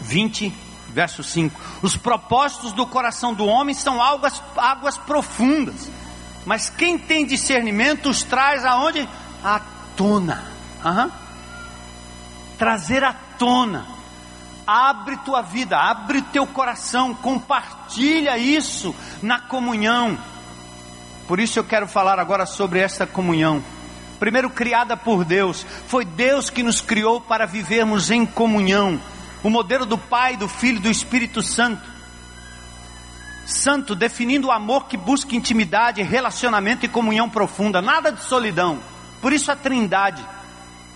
20, verso 5. Os propósitos do coração do homem são águas, águas profundas mas quem tem discernimento os traz aonde? À tona. Uhum. Trazer à tona. Abre tua vida, abre teu coração, compartilha isso na comunhão. Por isso eu quero falar agora sobre esta comunhão. Primeiro criada por Deus, foi Deus que nos criou para vivermos em comunhão. O modelo do Pai, do Filho e do Espírito Santo santo, definindo o amor que busca intimidade, relacionamento e comunhão profunda, nada de solidão. Por isso a Trindade.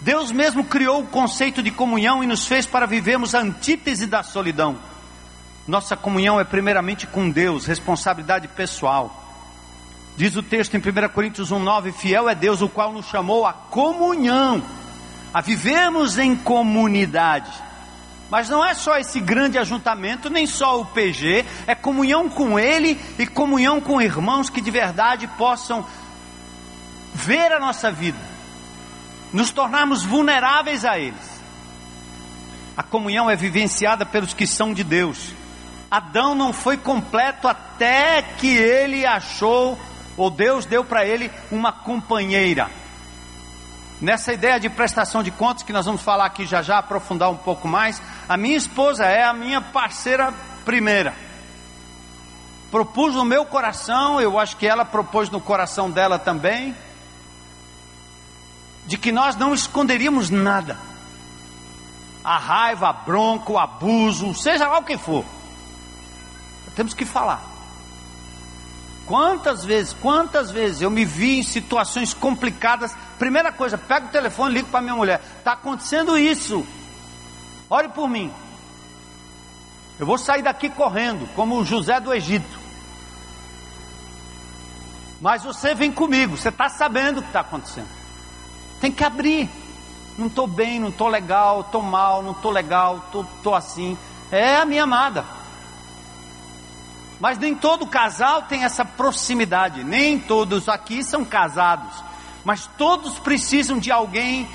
Deus mesmo criou o conceito de comunhão e nos fez para vivermos a antítese da solidão. Nossa comunhão é primeiramente com Deus, responsabilidade pessoal. Diz o texto em 1 Coríntios 1,9: Fiel é Deus, o qual nos chamou à comunhão, a vivermos em comunidade. Mas não é só esse grande ajuntamento, nem só o PG, é comunhão com Ele e comunhão com irmãos que de verdade possam ver a nossa vida, nos tornarmos vulneráveis a eles. A comunhão é vivenciada pelos que são de Deus. Adão não foi completo até que ele achou, ou Deus deu para ele uma companheira. Nessa ideia de prestação de contas, que nós vamos falar aqui já já, aprofundar um pouco mais, a minha esposa é a minha parceira primeira. Propus no meu coração, eu acho que ela propôs no coração dela também, de que nós não esconderíamos nada. A raiva, a bronca, o abuso, seja lá o que for. Temos que falar. Quantas vezes, quantas vezes eu me vi em situações complicadas. Primeira coisa, pego o telefone e ligo para minha mulher. Está acontecendo isso. Ore por mim. Eu vou sair daqui correndo, como o José do Egito. Mas você vem comigo, você está sabendo o que está acontecendo. Tem que abrir. Não estou bem, não estou legal, estou mal, não estou legal, estou assim. É a minha amada. Mas nem todo casal tem essa proximidade, nem todos aqui são casados, mas todos precisam de alguém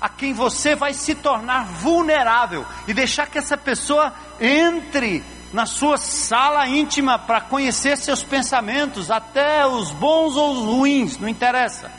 a quem você vai se tornar vulnerável e deixar que essa pessoa entre na sua sala íntima para conhecer seus pensamentos, até os bons ou os ruins, não interessa.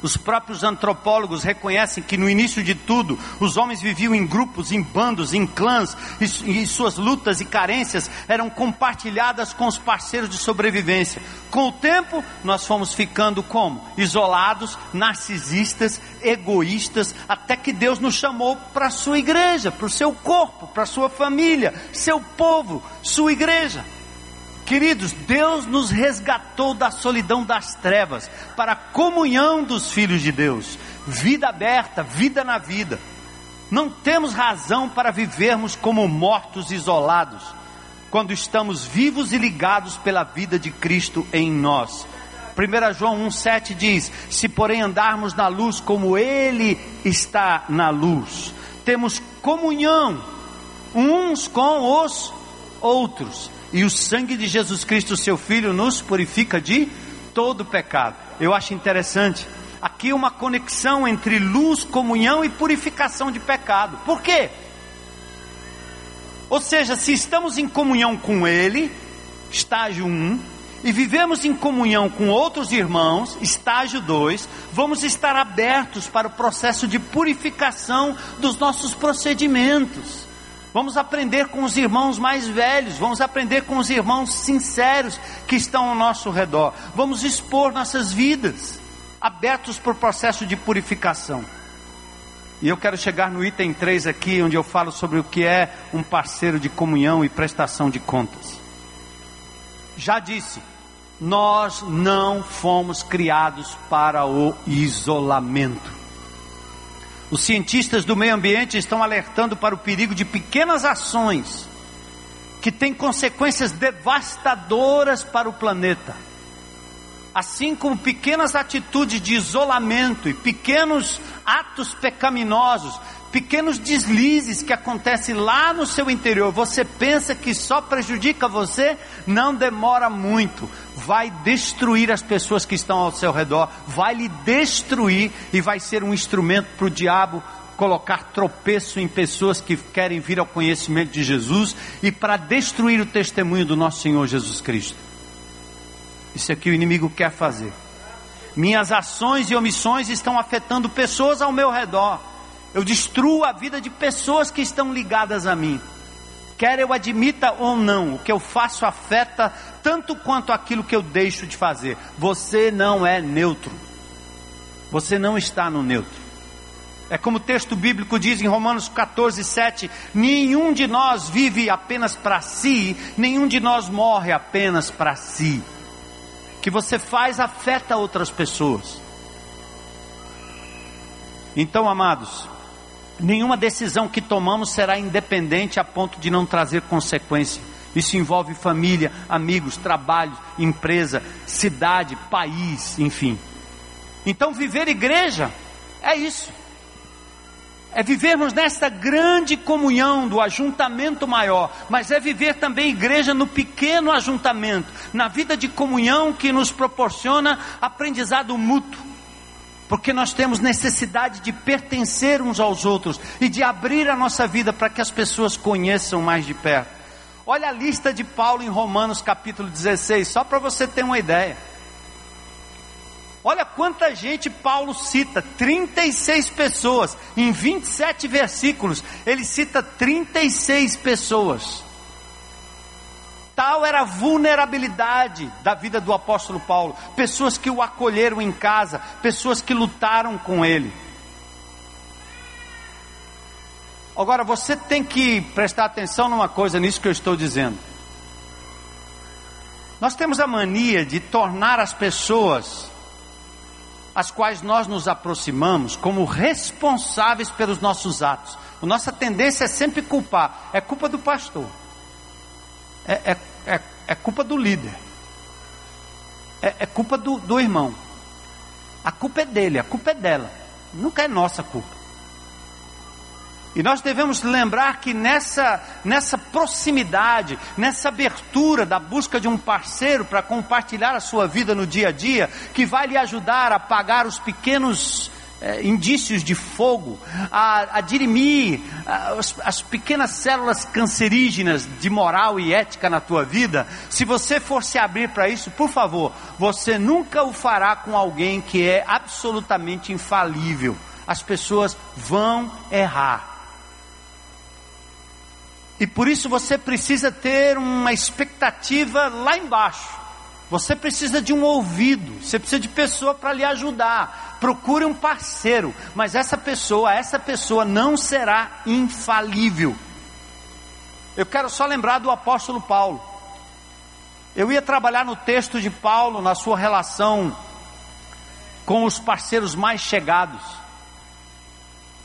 Os próprios antropólogos reconhecem que no início de tudo, os homens viviam em grupos, em bandos, em clãs, e, e, suas lutas e carências eram compartilhadas com os parceiros de sobrevivência. Com o tempo, nós fomos ficando como? Isolados, narcisistas, egoístas, até que Deus nos chamou para a sua igreja, para o seu corpo, para a sua família, seu povo, sua igreja. Queridos, Deus nos resgatou da solidão das trevas para a comunhão dos filhos de Deus, vida aberta, vida na vida. Não temos razão para vivermos como mortos isolados, quando estamos vivos e ligados pela vida de Cristo em nós. 1 João 1,7 diz: Se porém andarmos na luz como Ele está na luz, temos comunhão uns com os outros e o sangue de Jesus Cristo, seu Filho, nos purifica de todo pecado. Eu acho interessante aqui uma conexão entre luz, comunhão e purificação de pecado. Por quê? Ou seja, se estamos em comunhão com Ele, estágio 1, e vivemos em comunhão com outros irmãos, estágio 2, vamos estar abertos para o processo de purificação dos nossos procedimentos. Vamos aprender com os irmãos mais velhos, vamos aprender com os irmãos sinceros que estão ao nosso redor. Vamos expor nossas vidas. abertos para o processo de purificação. E eu quero chegar no item 3 aqui, onde eu falo sobre o que é um parceiro de comunhão e prestação de contas. Já disse, nós não fomos criados para o isolamento. Os cientistas do meio ambiente estão alertando para o perigo de pequenas ações que têm consequências devastadoras para o planeta. Assim como pequenas atitudes de isolamento e pequenos atos pecaminosos pequenos deslizes que acontecem lá no seu interior, você pensa que só prejudica você, não demora muito, vai destruir as pessoas que estão ao seu redor, vai lhe destruir e vai ser um instrumento para o diabo colocar tropeço em pessoas que querem vir ao conhecimento de Jesus e para destruir o testemunho do nosso Senhor Jesus Cristo. Isso é que o inimigo quer fazer. Minhas ações e omissões estão afetando pessoas ao meu redor eu destruo a vida de pessoas que estão ligadas a mim. Quer eu admita ou não, o que eu faço afeta tanto quanto aquilo que eu deixo de fazer. Você não é neutro. Você não está no neutro. É como o texto bíblico diz em Romanos 14, 7: nenhum de nós vive apenas para si, nenhum de nós morre apenas para si. O que você faz afeta outras pessoas. Então, amados, Nenhuma decisão que tomamos será independente a ponto de não trazer consequência. Isso envolve família, amigos, trabalho, empresa, cidade, país, enfim. Então, viver igreja é isso. É vivermos nesta grande comunhão do ajuntamento maior, mas é viver também igreja no pequeno ajuntamento, na vida de comunhão que nos proporciona aprendizado mútuo porque nós temos necessidade de pertencer uns aos outros e de abrir a nossa vida para que as pessoas conheçam mais de perto. Olha a lista de Paulo em Romanos capítulo 16, só para você ter uma ideia. Olha quanta gente Paulo cita, 36 pessoas, em 27 versículos, ele cita 36 pessoas. Tal era a vulnerabilidade da vida do apóstolo Paulo. Pessoas que o acolheram em casa, pessoas que lutaram com ele. Agora você tem que prestar atenção numa coisa nisso que eu estou dizendo. Nós temos a mania de tornar as pessoas às quais nós nos aproximamos como responsáveis pelos nossos atos. A nossa tendência é sempre culpar. É culpa do pastor é, é, é, é culpa do líder, é, é culpa do, do irmão. A culpa é dele, a culpa é dela, nunca é nossa culpa. E nós devemos lembrar que nessa, nessa proximidade, nessa abertura da busca de um parceiro para compartilhar a sua vida no dia a dia, que vai lhe ajudar a pagar os pequenos é, indícios de fogo, a, a dirimir as, as pequenas células cancerígenas de moral e ética na tua vida, se você for se abrir para isso, por favor, você nunca o fará com alguém que é absolutamente infalível. As pessoas vão errar. E por isso você precisa ter uma expectativa lá embaixo você precisa de um ouvido, você precisa de pessoa para lhe ajudar. Procure um parceiro, mas essa pessoa, essa pessoa não será infalível. Eu quero só lembrar do apóstolo Paulo. Eu ia trabalhar no texto de Paulo, na sua relação com os parceiros mais chegados.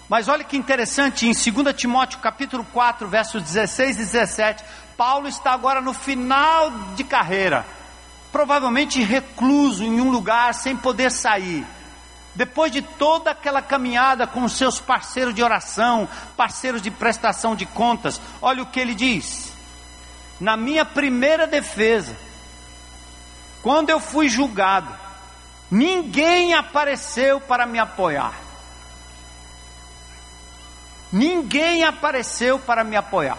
Mas olha que interessante, em 2 Timóteo capítulo 4, versos 16 e 17, Paulo está agora no final de carreira provavelmente recluso em um lugar sem poder sair. Depois de toda aquela caminhada com os seus parceiros de oração, parceiros de prestação de contas, olha o que ele diz. Na minha primeira defesa, quando eu fui julgado, ninguém apareceu para me apoiar. Ninguém apareceu para me apoiar.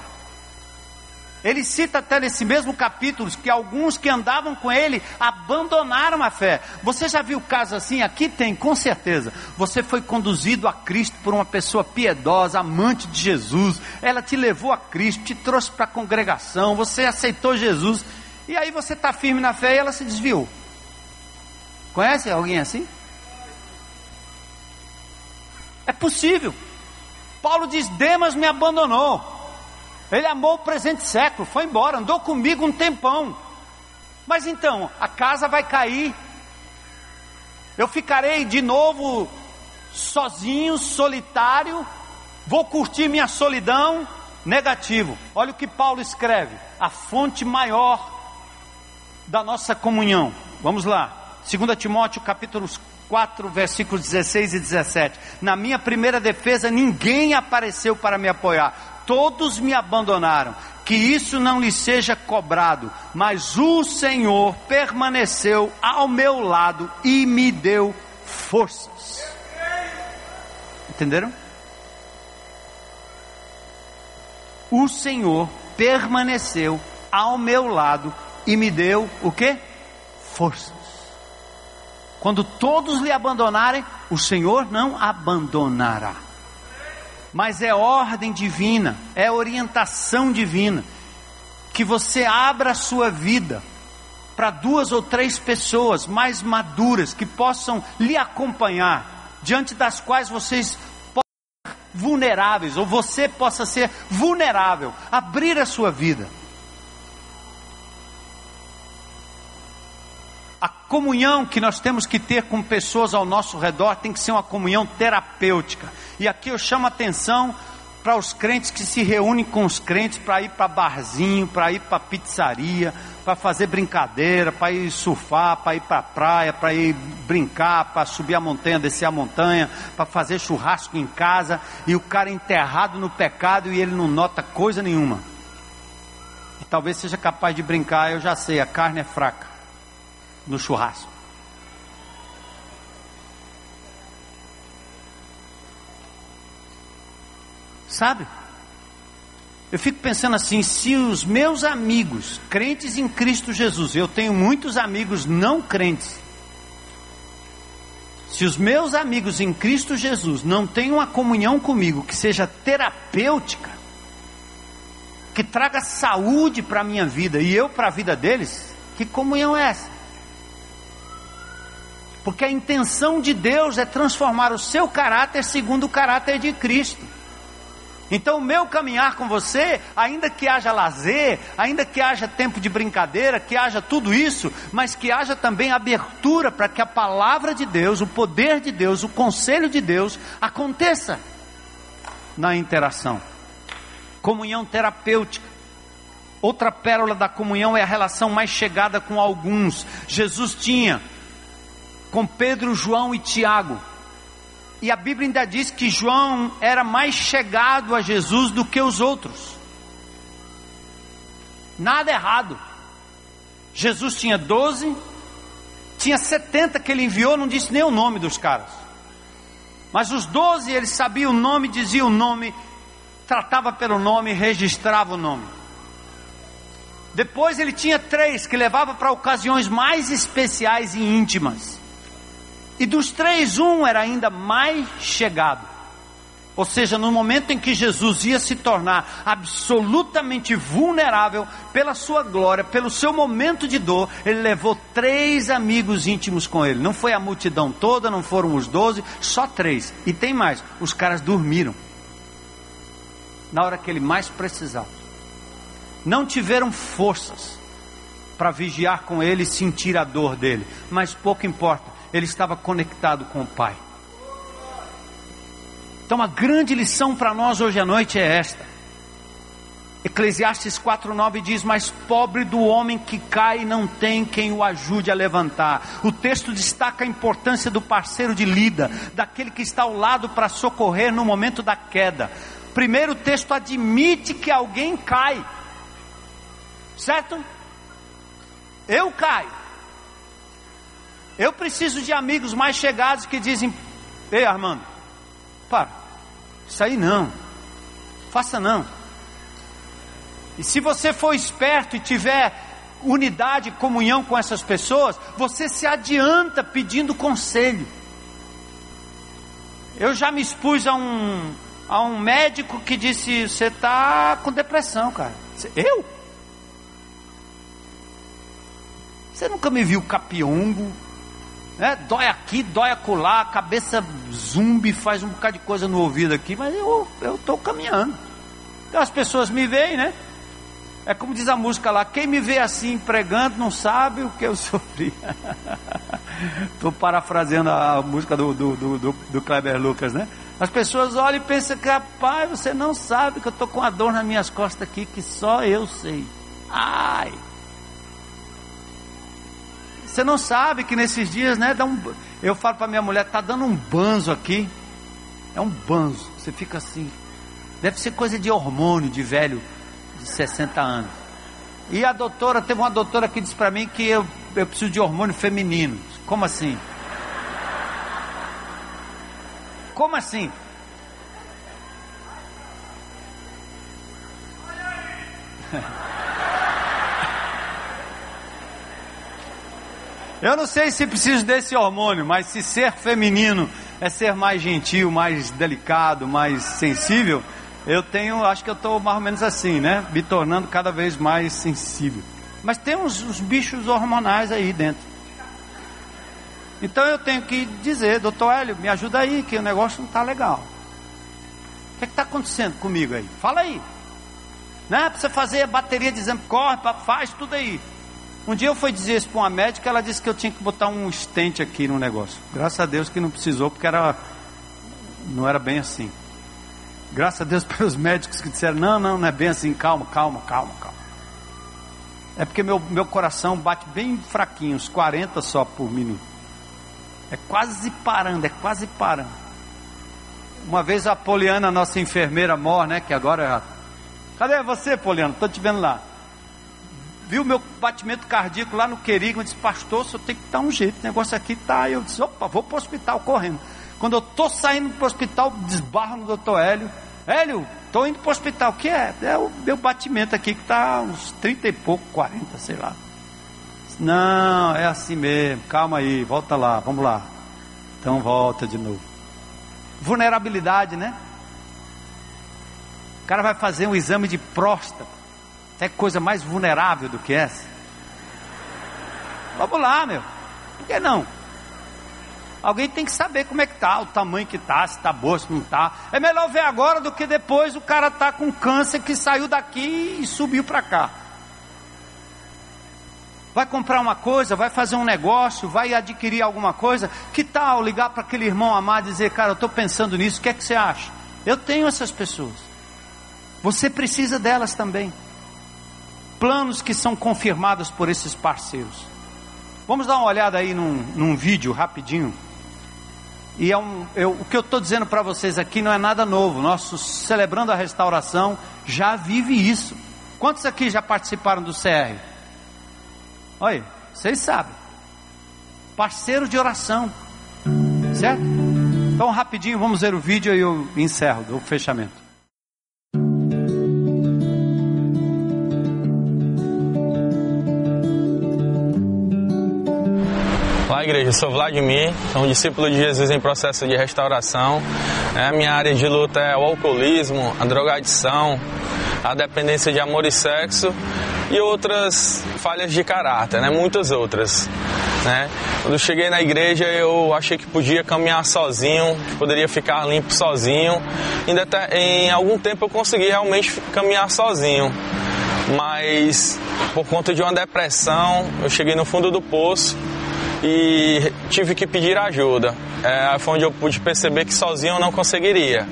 Ele cita até nesse mesmo capítulo que alguns que andavam com ele abandonaram a fé. Você já viu caso assim? Aqui tem, com certeza. Você foi conduzido a Cristo por uma pessoa piedosa, amante de Jesus. Ela te levou a Cristo, te trouxe para a congregação. Você aceitou Jesus. E aí você está firme na fé e ela se desviou. Conhece alguém assim? É possível. Paulo diz: Demas me abandonou. Ele amou o presente século, foi embora, andou comigo um tempão. Mas então, a casa vai cair. Eu ficarei de novo sozinho, solitário, vou curtir minha solidão. Negativo. Olha o que Paulo escreve: a fonte maior da nossa comunhão. Vamos lá. 2 Timóteo capítulo 4, versículos 16 e 17. Na minha primeira defesa, ninguém apareceu para me apoiar. Todos me abandonaram. Que isso não lhe seja cobrado, mas o Senhor permaneceu ao meu lado e me deu forças. Entenderam? O Senhor permaneceu ao meu lado e me deu o que? Forças. Quando todos lhe abandonarem, o Senhor não abandonará. Mas é ordem divina, é orientação divina, que você abra a sua vida para duas ou três pessoas mais maduras que possam lhe acompanhar diante das quais vocês vulneráveis, ou você possa ser vulnerável, abrir a sua vida. Comunhão que nós temos que ter com pessoas ao nosso redor tem que ser uma comunhão terapêutica. E aqui eu chamo a atenção para os crentes que se reúnem com os crentes para ir para barzinho, para ir para pizzaria, para fazer brincadeira, para ir surfar, para ir para praia, para ir brincar, para subir a montanha, descer a montanha, para fazer churrasco em casa, e o cara enterrado no pecado e ele não nota coisa nenhuma. E talvez seja capaz de brincar, eu já sei, a carne é fraca no churrasco. Sabe? Eu fico pensando assim: se os meus amigos, crentes em Cristo Jesus, eu tenho muitos amigos não crentes, se os meus amigos em Cristo Jesus não têm uma comunhão comigo que seja terapêutica, que traga saúde para a minha vida e eu para a vida deles, que comunhão é essa? Porque a intenção de Deus é transformar o seu caráter segundo o caráter de Cristo. Então, o meu caminhar com você, ainda que haja lazer, ainda que haja tempo de brincadeira, que haja tudo isso, mas que haja também abertura para que a palavra de Deus, o poder de Deus, o conselho de Deus aconteça na interação. Comunhão terapêutica. Outra pérola da comunhão é a relação mais chegada com alguns. Jesus tinha com Pedro, João e Tiago e a Bíblia ainda diz que João era mais chegado a Jesus do que os outros. Nada errado. Jesus tinha 12, tinha 70 que ele enviou, não disse nem o nome dos caras. Mas os 12 ele sabia o nome, dizia o nome, tratava pelo nome, registrava o nome. Depois ele tinha três que levava para ocasiões mais especiais e íntimas. E dos três, um era ainda mais chegado. Ou seja, no momento em que Jesus ia se tornar absolutamente vulnerável pela sua glória, pelo seu momento de dor, ele levou três amigos íntimos com ele. Não foi a multidão toda, não foram os doze, só três. E tem mais: os caras dormiram na hora que ele mais precisava. Não tiveram forças para vigiar com ele e sentir a dor dele, mas pouco importa ele estava conectado com o Pai. Então, a grande lição para nós hoje à noite é esta. Eclesiastes 4,9 diz: Mas pobre do homem que cai não tem quem o ajude a levantar. O texto destaca a importância do parceiro de lida, daquele que está ao lado para socorrer no momento da queda. Primeiro, o texto admite que alguém cai, certo? Eu caio. Eu preciso de amigos mais chegados que dizem: Ei, Armando, para, isso aí não, faça não. E se você for esperto e tiver unidade, comunhão com essas pessoas, você se adianta pedindo conselho. Eu já me expus a um, a um médico que disse: Você está com depressão, cara. Eu? Você nunca me viu capiongo, né? Dói aqui, dói acolá, a cabeça zumbi, faz um bocado de coisa no ouvido aqui, mas eu estou caminhando. Então as pessoas me veem, né? É como diz a música lá: quem me vê assim pregando não sabe o que eu sofri. Estou parafraseando a música do, do, do, do, Kleber Lucas, né? As pessoas olham e pensam que, rapaz, você não sabe que eu estou com a dor nas minhas costas aqui, que só eu sei. Ai! Você não sabe que nesses dias, né? Dá um, eu falo para minha mulher, tá dando um banzo aqui. É um banzo. Você fica assim. Deve ser coisa de hormônio, de velho de 60 anos. E a doutora, teve uma doutora que disse para mim que eu, eu preciso de hormônio feminino. Como assim? Como assim? Eu não sei se preciso desse hormônio, mas se ser feminino é ser mais gentil, mais delicado, mais sensível, eu tenho, acho que eu estou mais ou menos assim, né? Me tornando cada vez mais sensível. Mas tem uns, uns bichos hormonais aí dentro. Então eu tenho que dizer, doutor Hélio, me ajuda aí, que o negócio não está legal. O que é está acontecendo comigo aí? Fala aí. Né? Para você fazer a bateria de exame, corre, faz tudo aí. Um dia eu fui dizer isso para uma médica, ela disse que eu tinha que botar um stent aqui no negócio. Graças a Deus que não precisou, porque era não era bem assim. Graças a Deus pelos médicos que disseram: não, não, não é bem assim, calma, calma, calma, calma. É porque meu, meu coração bate bem fraquinho, uns 40 só por minuto. É quase parando, é quase parando. Uma vez a Poliana, nossa enfermeira mor, né? Que agora é. Cadê você, Poliana? Estou te vendo lá viu meu batimento cardíaco lá no querigma, disse, pastor, só tem que dar um jeito, o negócio aqui tá. Eu disse, opa, vou para o hospital correndo. Quando eu estou saindo para o hospital, desbarro no doutor Hélio. Hélio, estou indo para o hospital. O que é? É o meu batimento aqui que está uns 30 e pouco, 40, sei lá. Não, é assim mesmo, calma aí, volta lá, vamos lá. Então volta de novo. Vulnerabilidade, né? O cara vai fazer um exame de próstata. É coisa mais vulnerável do que essa? Vamos lá, meu. Por que não? Alguém tem que saber como é que tá, o tamanho que tá, se tá boa, se não tá. É melhor ver agora do que depois o cara tá com câncer que saiu daqui e subiu para cá. Vai comprar uma coisa, vai fazer um negócio, vai adquirir alguma coisa. Que tal ligar para aquele irmão amado e dizer, cara, eu estou pensando nisso, o que é que você acha? Eu tenho essas pessoas. Você precisa delas também planos que são confirmados por esses parceiros. Vamos dar uma olhada aí num, num vídeo rapidinho. E é um, eu, o que eu estou dizendo para vocês aqui não é nada novo. Nosso celebrando a restauração já vive isso. Quantos aqui já participaram do CR? Olha, vocês sabem. Parceiro de oração, certo? Então rapidinho vamos ver o vídeo e eu encerro o fechamento. Igreja, eu sou Vladimir, sou um discípulo de Jesus em processo de restauração. É, a minha área de luta é o alcoolismo, a drogadição, a dependência de amor e sexo e outras falhas de caráter, né? muitas outras. Né? Quando cheguei na igreja, eu achei que podia caminhar sozinho, que poderia ficar limpo sozinho. Em algum tempo eu consegui realmente caminhar sozinho, mas por conta de uma depressão, eu cheguei no fundo do poço e tive que pedir ajuda. É, foi onde eu pude perceber que sozinho eu não conseguiria.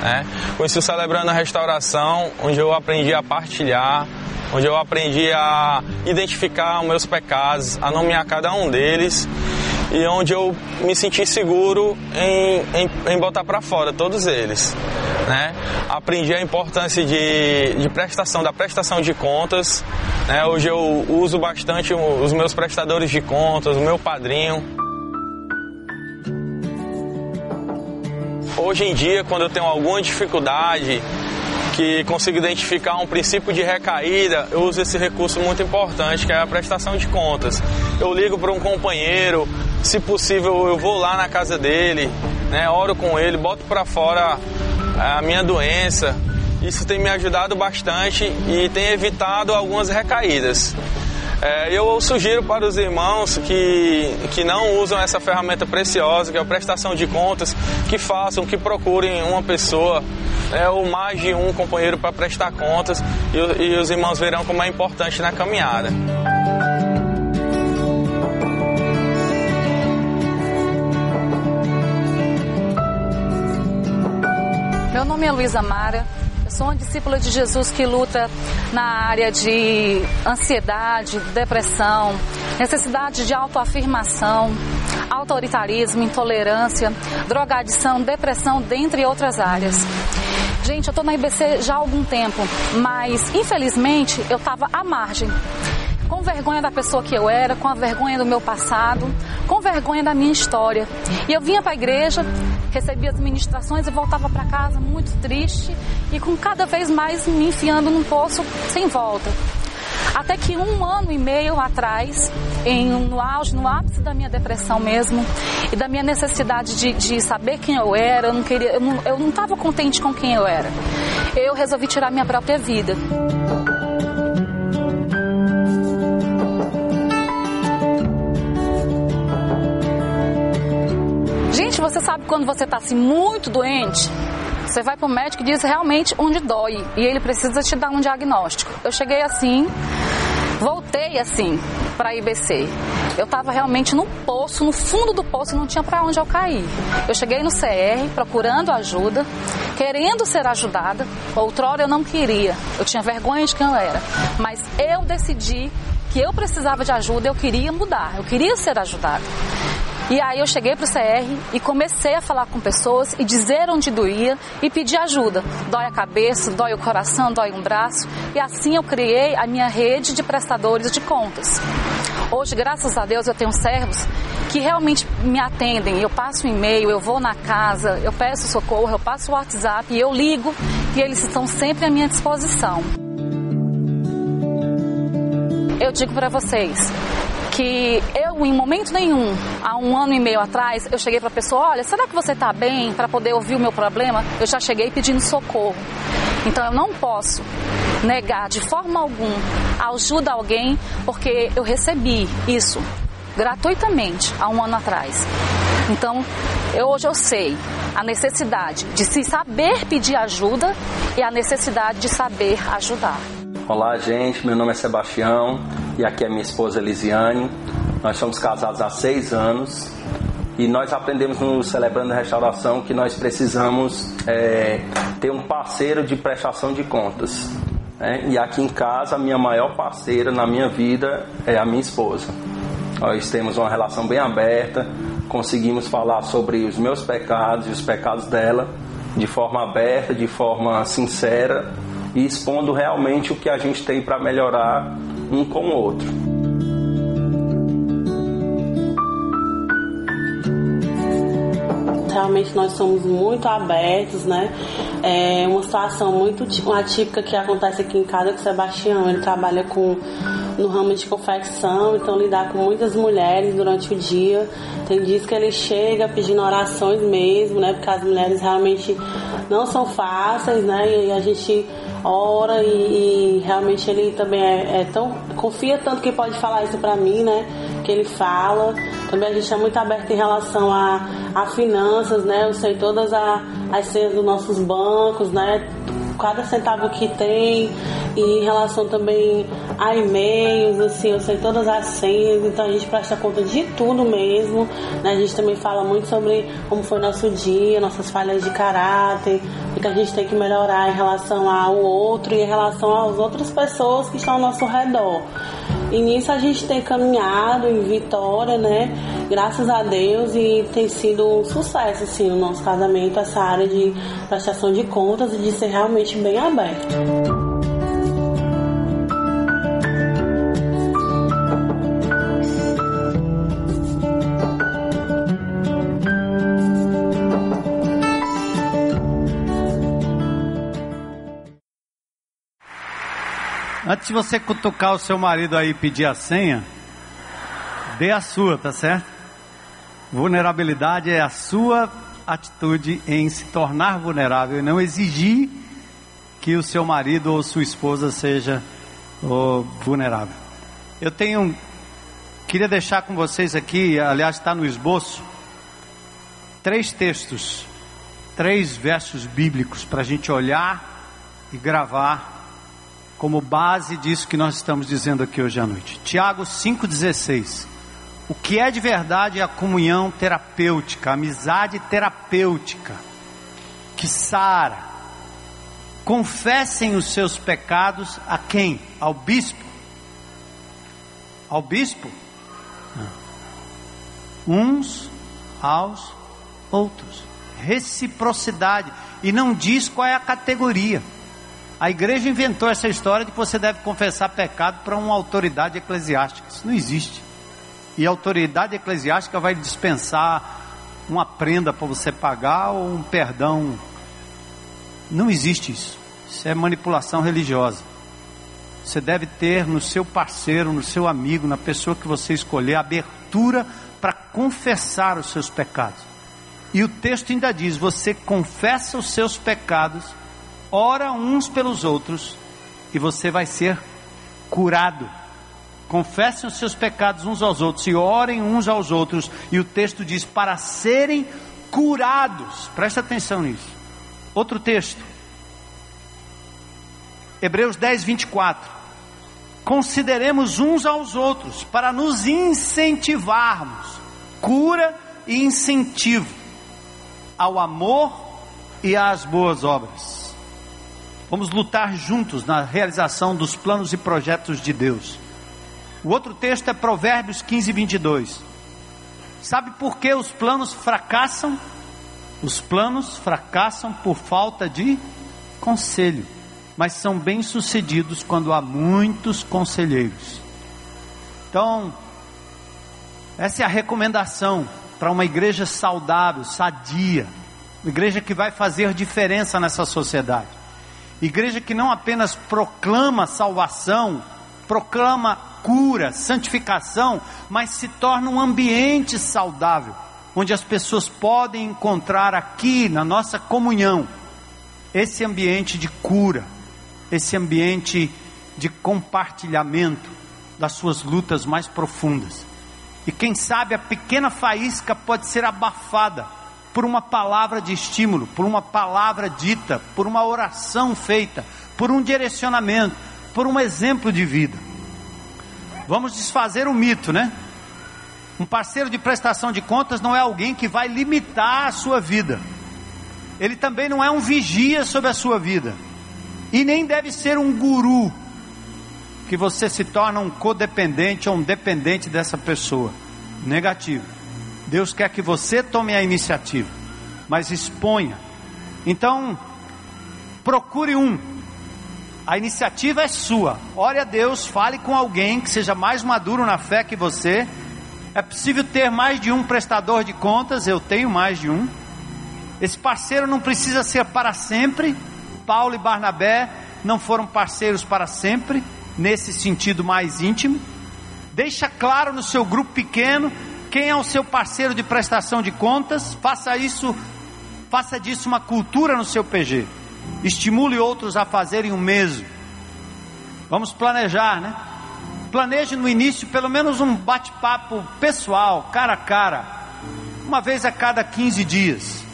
Né? Conheci o Celebrando a Restauração, onde eu aprendi a partilhar, onde eu aprendi a identificar os meus pecados, a nomear cada um deles e onde eu me senti seguro em, em, em botar para fora todos eles. Né? Aprendi a importância de, de prestação, da prestação de contas. Né? Hoje eu uso bastante os meus prestadores de contas, o meu padrinho. Hoje em dia, quando eu tenho alguma dificuldade, que consigo identificar um princípio de recaída, eu uso esse recurso muito importante, que é a prestação de contas. Eu ligo para um companheiro, se possível eu vou lá na casa dele, né, oro com ele, boto para fora a minha doença. Isso tem me ajudado bastante e tem evitado algumas recaídas. É, eu sugiro para os irmãos que, que não usam essa ferramenta preciosa, que é a prestação de contas, que façam, que procurem uma pessoa é, ou mais de um companheiro para prestar contas e, e os irmãos verão como é importante na caminhada. Meu nome é Luísa Mara, eu sou uma discípula de Jesus que luta na área de ansiedade, depressão, necessidade de autoafirmação, autoritarismo, intolerância, drogadição, depressão, dentre outras áreas. Gente, eu estou na IBC já há algum tempo, mas infelizmente eu estava à margem com vergonha da pessoa que eu era, com a vergonha do meu passado, com vergonha da minha história. E eu vinha para a igreja, recebia as ministrações e voltava para casa muito triste e com cada vez mais me enfiando num poço sem volta. Até que um ano e meio atrás, em, no auge, no ápice da minha depressão mesmo, e da minha necessidade de, de saber quem eu era, eu não queria, eu não estava contente com quem eu era. Eu resolvi tirar minha própria vida. Você sabe quando você está assim muito doente, você vai para o médico e diz realmente onde dói e ele precisa te dar um diagnóstico. Eu cheguei assim, voltei assim para a IBC. Eu estava realmente no poço, no fundo do poço, não tinha para onde eu cair. Eu cheguei no CR procurando ajuda, querendo ser ajudada. Outrora eu não queria, eu tinha vergonha de quem eu era, mas eu decidi que eu precisava de ajuda, eu queria mudar, eu queria ser ajudada. E aí eu cheguei para o CR e comecei a falar com pessoas e dizer onde doía e pedir ajuda. Dói a cabeça, dói o coração, dói um braço. E assim eu criei a minha rede de prestadores de contas. Hoje, graças a Deus, eu tenho servos que realmente me atendem. Eu passo um e-mail, eu vou na casa, eu peço socorro, eu passo o WhatsApp, eu ligo e eles estão sempre à minha disposição. Eu digo para vocês, que eu, em momento nenhum, há um ano e meio atrás, eu cheguei para a pessoa: olha, será que você está bem para poder ouvir o meu problema? Eu já cheguei pedindo socorro. Então eu não posso negar de forma alguma ajuda a alguém, porque eu recebi isso gratuitamente há um ano atrás. Então, eu, hoje eu sei a necessidade de se saber pedir ajuda e a necessidade de saber ajudar. Olá, gente. Meu nome é Sebastião e aqui é minha esposa Elisiane. Nós somos casados há seis anos e nós aprendemos no Celebrando a Restauração que nós precisamos é, ter um parceiro de prestação de contas. Né? E aqui em casa, a minha maior parceira na minha vida é a minha esposa. Nós temos uma relação bem aberta, conseguimos falar sobre os meus pecados e os pecados dela de forma aberta, de forma sincera e expondo realmente o que a gente tem para melhorar um com o outro. Realmente nós somos muito abertos, né? É uma situação muito atípica que acontece aqui em casa com o Sebastião. Ele trabalha com no ramo de confecção, então lidar com muitas mulheres durante o dia. Tem dias que ele chega pedindo orações mesmo, né? Porque as mulheres realmente não são fáceis, né? E a gente ora e, e realmente ele também é, é, tão confia tanto que pode falar isso para mim, né? Que ele fala. Também a gente é muito aberto em relação a, a finanças, né? Eu sei todas as senhas dos nossos bancos, né? Cada centavo que tem e em relação também a e-mails, assim, eu sei todas as senhas, então a gente presta conta de tudo mesmo. Né? A gente também fala muito sobre como foi nosso dia, nossas falhas de caráter, o que a gente tem que melhorar em relação ao outro e em relação às outras pessoas que estão ao nosso redor. E nisso a gente tem caminhado em vitória, né? Graças a Deus e tem sido um sucesso, assim, o nosso casamento, essa área de prestação de contas e de ser realmente bem aberto. Antes de você cutucar o seu marido aí e pedir a senha, dê a sua, tá certo? Vulnerabilidade é a sua atitude em se tornar vulnerável e não exigir que o seu marido ou sua esposa seja oh, vulnerável. Eu tenho. Queria deixar com vocês aqui, aliás, está no esboço, três textos, três versos bíblicos para a gente olhar e gravar como base disso que nós estamos dizendo aqui hoje à noite. Tiago 5,16. O que é de verdade é a comunhão terapêutica, a amizade terapêutica, que sara. Confessem os seus pecados a quem? Ao bispo. Ao bispo? Não. Uns aos outros. Reciprocidade. E não diz qual é a categoria. A igreja inventou essa história de que você deve confessar pecado para uma autoridade eclesiástica. Isso não existe. E a autoridade eclesiástica vai dispensar uma prenda para você pagar ou um perdão. Não existe isso. Isso é manipulação religiosa. Você deve ter no seu parceiro, no seu amigo, na pessoa que você escolher, abertura para confessar os seus pecados. E o texto ainda diz: você confessa os seus pecados ora uns pelos outros e você vai ser curado. Confessem os seus pecados uns aos outros e orem uns aos outros. E o texto diz: para serem curados. Presta atenção nisso. Outro texto. Hebreus 10, 24. Consideremos uns aos outros para nos incentivarmos. Cura e incentivo ao amor e às boas obras. Vamos lutar juntos na realização dos planos e projetos de Deus. O outro texto é Provérbios 15, 22. Sabe por que os planos fracassam? Os planos fracassam por falta de conselho, mas são bem-sucedidos quando há muitos conselheiros. Então, essa é a recomendação para uma igreja saudável, sadia, uma igreja que vai fazer diferença nessa sociedade. Igreja que não apenas proclama salvação, proclama cura, santificação, mas se torna um ambiente saudável, onde as pessoas podem encontrar aqui na nossa comunhão esse ambiente de cura, esse ambiente de compartilhamento das suas lutas mais profundas. E quem sabe a pequena faísca pode ser abafada por uma palavra de estímulo, por uma palavra dita, por uma oração feita, por um direcionamento, por um exemplo de vida. Vamos desfazer o mito, né? Um parceiro de prestação de contas não é alguém que vai limitar a sua vida. Ele também não é um vigia sobre a sua vida. E nem deve ser um guru que você se torna um codependente ou um dependente dessa pessoa. Negativo. Deus quer que você tome a iniciativa, mas exponha. Então, procure um. A iniciativa é sua. Ore a Deus, fale com alguém que seja mais maduro na fé que você. É possível ter mais de um prestador de contas, eu tenho mais de um. Esse parceiro não precisa ser para sempre. Paulo e Barnabé não foram parceiros para sempre, nesse sentido mais íntimo. Deixa claro no seu grupo pequeno quem é o seu parceiro de prestação de contas? Faça isso, faça disso uma cultura no seu PG. Estimule outros a fazerem o mesmo. Vamos planejar, né? Planeje no início pelo menos um bate-papo pessoal, cara a cara, uma vez a cada 15 dias.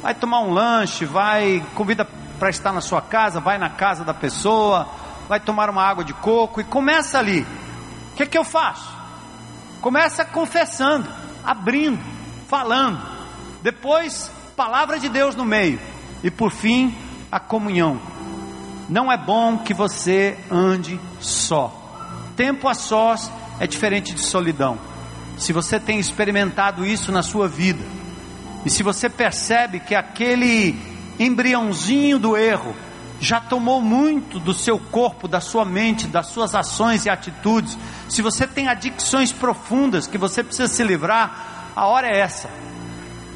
Vai tomar um lanche, vai, convida para estar na sua casa, vai na casa da pessoa, vai tomar uma água de coco e começa ali. O que, que eu faço? Começa confessando, abrindo, falando. Depois, palavra de Deus no meio. E por fim, a comunhão. Não é bom que você ande só. Tempo a sós é diferente de solidão. Se você tem experimentado isso na sua vida, e se você percebe que aquele embriãozinho do erro já tomou muito do seu corpo, da sua mente, das suas ações e atitudes, se você tem adicções profundas que você precisa se livrar, a hora é essa.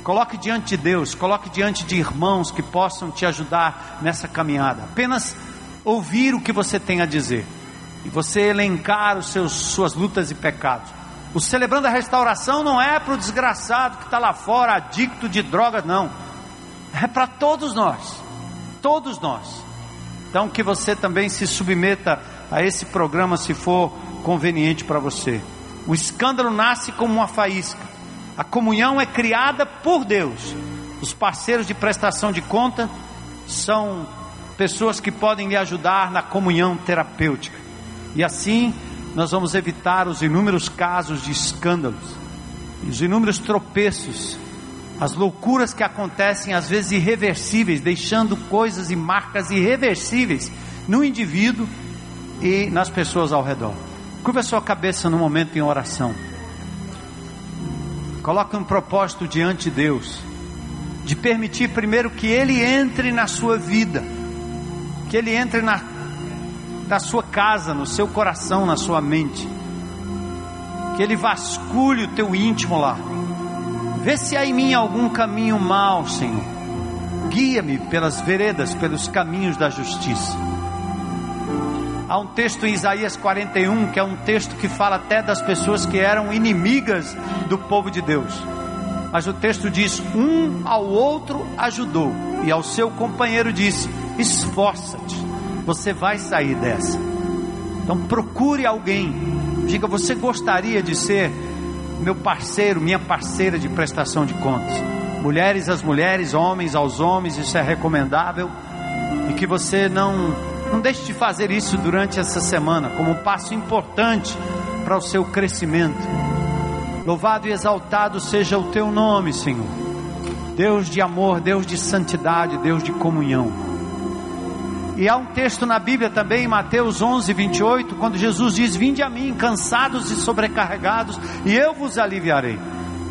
Coloque diante de Deus, coloque diante de irmãos que possam te ajudar nessa caminhada. Apenas ouvir o que você tem a dizer e você elencar os seus suas lutas e pecados. O celebrando a restauração não é para o desgraçado que está lá fora, adicto de drogas, não. É para todos nós. Todos nós. Então que você também se submeta a esse programa se for conveniente para você. O escândalo nasce como uma faísca. A comunhão é criada por Deus. Os parceiros de prestação de conta são pessoas que podem lhe ajudar na comunhão terapêutica. E assim nós vamos evitar os inúmeros casos de escândalos, os inúmeros tropeços, as loucuras que acontecem às vezes irreversíveis, deixando coisas e marcas irreversíveis no indivíduo e nas pessoas ao redor. Curva a sua cabeça no momento em oração. Coloque um propósito diante de Deus, de permitir primeiro que Ele entre na sua vida, que Ele entre na, na sua casa, no seu coração, na sua mente, que Ele vasculhe o teu íntimo lá Vê se há em mim algum caminho mau, Senhor. Guia-me pelas veredas, pelos caminhos da justiça. Há um texto em Isaías 41 que é um texto que fala até das pessoas que eram inimigas do povo de Deus. Mas o texto diz: um ao outro ajudou, e ao seu companheiro disse: esforça-te, você vai sair dessa. Então procure alguém, diga: você gostaria de ser meu parceiro, minha parceira de prestação de contas. Mulheres às mulheres, homens aos homens, isso é recomendável. E que você não, não deixe de fazer isso durante essa semana, como um passo importante para o seu crescimento. Louvado e exaltado seja o teu nome, Senhor. Deus de amor, Deus de santidade, Deus de comunhão. E há um texto na Bíblia também, em Mateus 11, 28, quando Jesus diz: Vinde a mim, cansados e sobrecarregados, e eu vos aliviarei.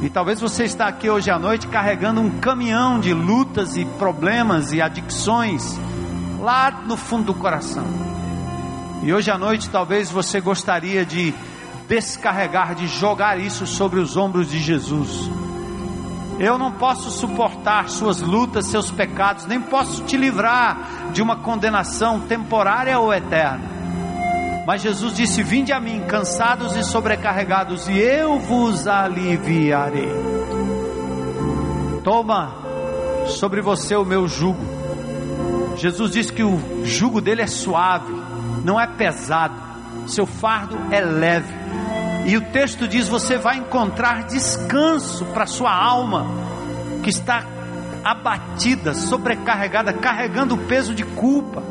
E talvez você está aqui hoje à noite carregando um caminhão de lutas e problemas e adicções lá no fundo do coração. E hoje à noite talvez você gostaria de descarregar, de jogar isso sobre os ombros de Jesus. Eu não posso suportar suas lutas, seus pecados, nem posso te livrar de uma condenação temporária ou eterna. Mas Jesus disse: Vinde a mim, cansados e sobrecarregados, e eu vos aliviarei. Toma sobre você o meu jugo. Jesus disse que o jugo dele é suave, não é pesado, seu fardo é leve. E o texto diz: você vai encontrar descanso para sua alma, que está abatida, sobrecarregada, carregando o peso de culpa,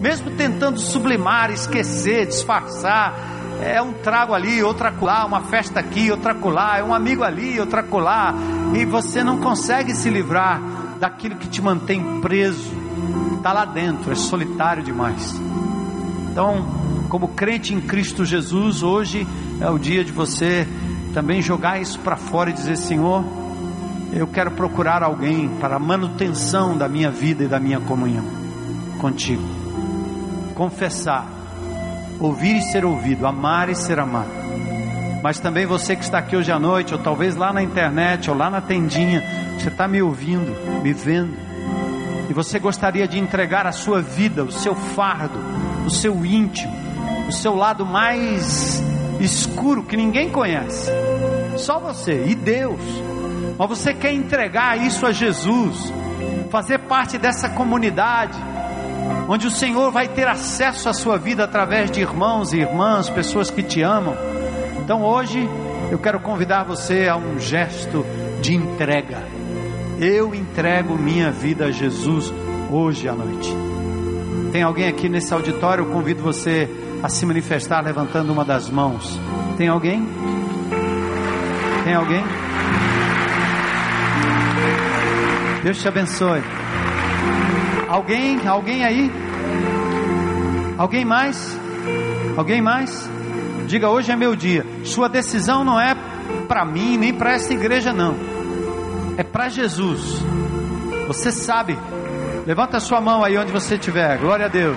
mesmo tentando sublimar, esquecer, disfarçar. É um trago ali, outra acolá, uma festa aqui, outra acolá, é um amigo ali, outra acolá, e você não consegue se livrar daquilo que te mantém preso, está lá dentro, é solitário demais. Então, como crente em Cristo Jesus, hoje é o dia de você também jogar isso para fora e dizer: Senhor, eu quero procurar alguém para a manutenção da minha vida e da minha comunhão contigo. Confessar, ouvir e ser ouvido, amar e ser amado. Mas também você que está aqui hoje à noite, ou talvez lá na internet, ou lá na tendinha, você está me ouvindo, me vendo, e você gostaria de entregar a sua vida, o seu fardo, o seu íntimo, o seu lado mais escuro que ninguém conhece. Só você e Deus. Mas você quer entregar isso a Jesus, fazer parte dessa comunidade, onde o Senhor vai ter acesso à sua vida através de irmãos e irmãs, pessoas que te amam. Então hoje eu quero convidar você a um gesto de entrega. Eu entrego minha vida a Jesus hoje à noite. Tem alguém aqui nesse auditório? Eu convido você a se manifestar levantando uma das mãos. Tem alguém? Tem alguém? Deus te abençoe. Alguém? Alguém aí? Alguém mais? Alguém mais? Diga hoje é meu dia. Sua decisão não é para mim nem para essa igreja não. É para Jesus. Você sabe. Levanta sua mão aí onde você estiver. Glória a Deus.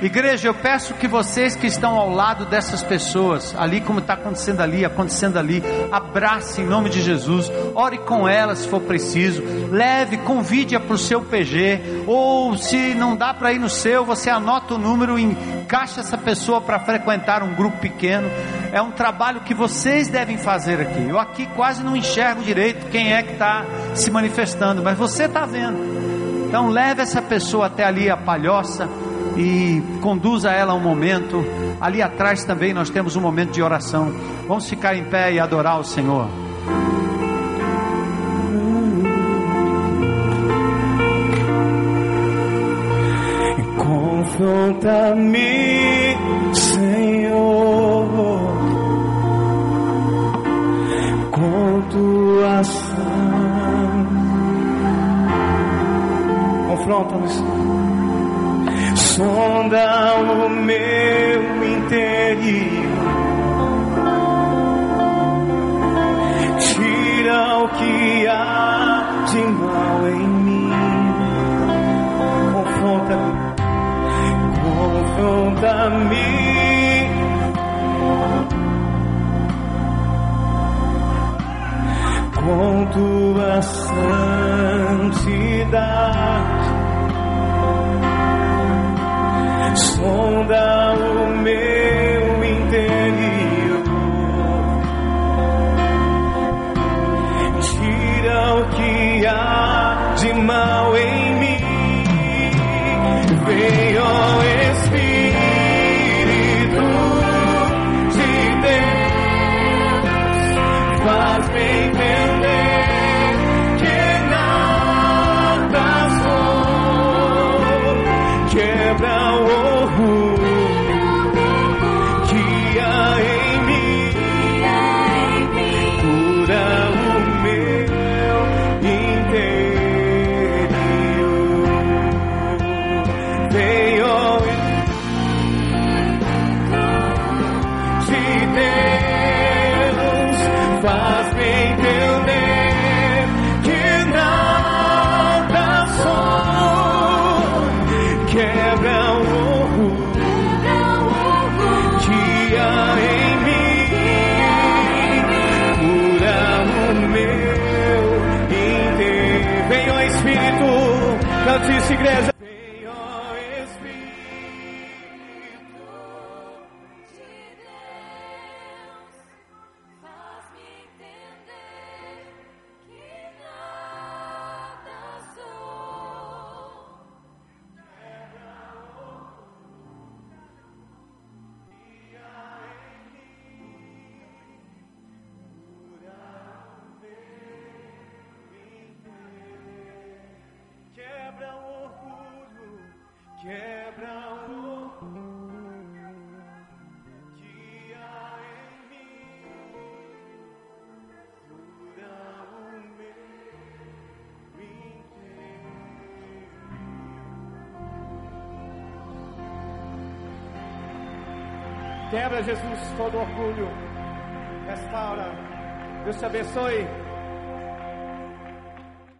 Igreja, eu peço que vocês que estão ao lado dessas pessoas, ali como está acontecendo ali, acontecendo ali, abrace em nome de Jesus, ore com elas se for preciso, leve, convide-a para o seu PG, ou se não dá para ir no seu, você anota o número e encaixa essa pessoa para frequentar um grupo pequeno. É um trabalho que vocês devem fazer aqui. Eu aqui quase não enxergo direito quem é que está se manifestando, mas você está vendo. Então leve essa pessoa até ali a palhoça e conduza ela um momento. Ali atrás também nós temos um momento de oração. Vamos ficar em pé e adorar o Senhor. Confronta-me, Senhor, com tua ação. Confronta-me, sonda o meu interior. Tira o que há de mal em mim. Confronta-me confronta-me. Com tua santidade, sonda o meu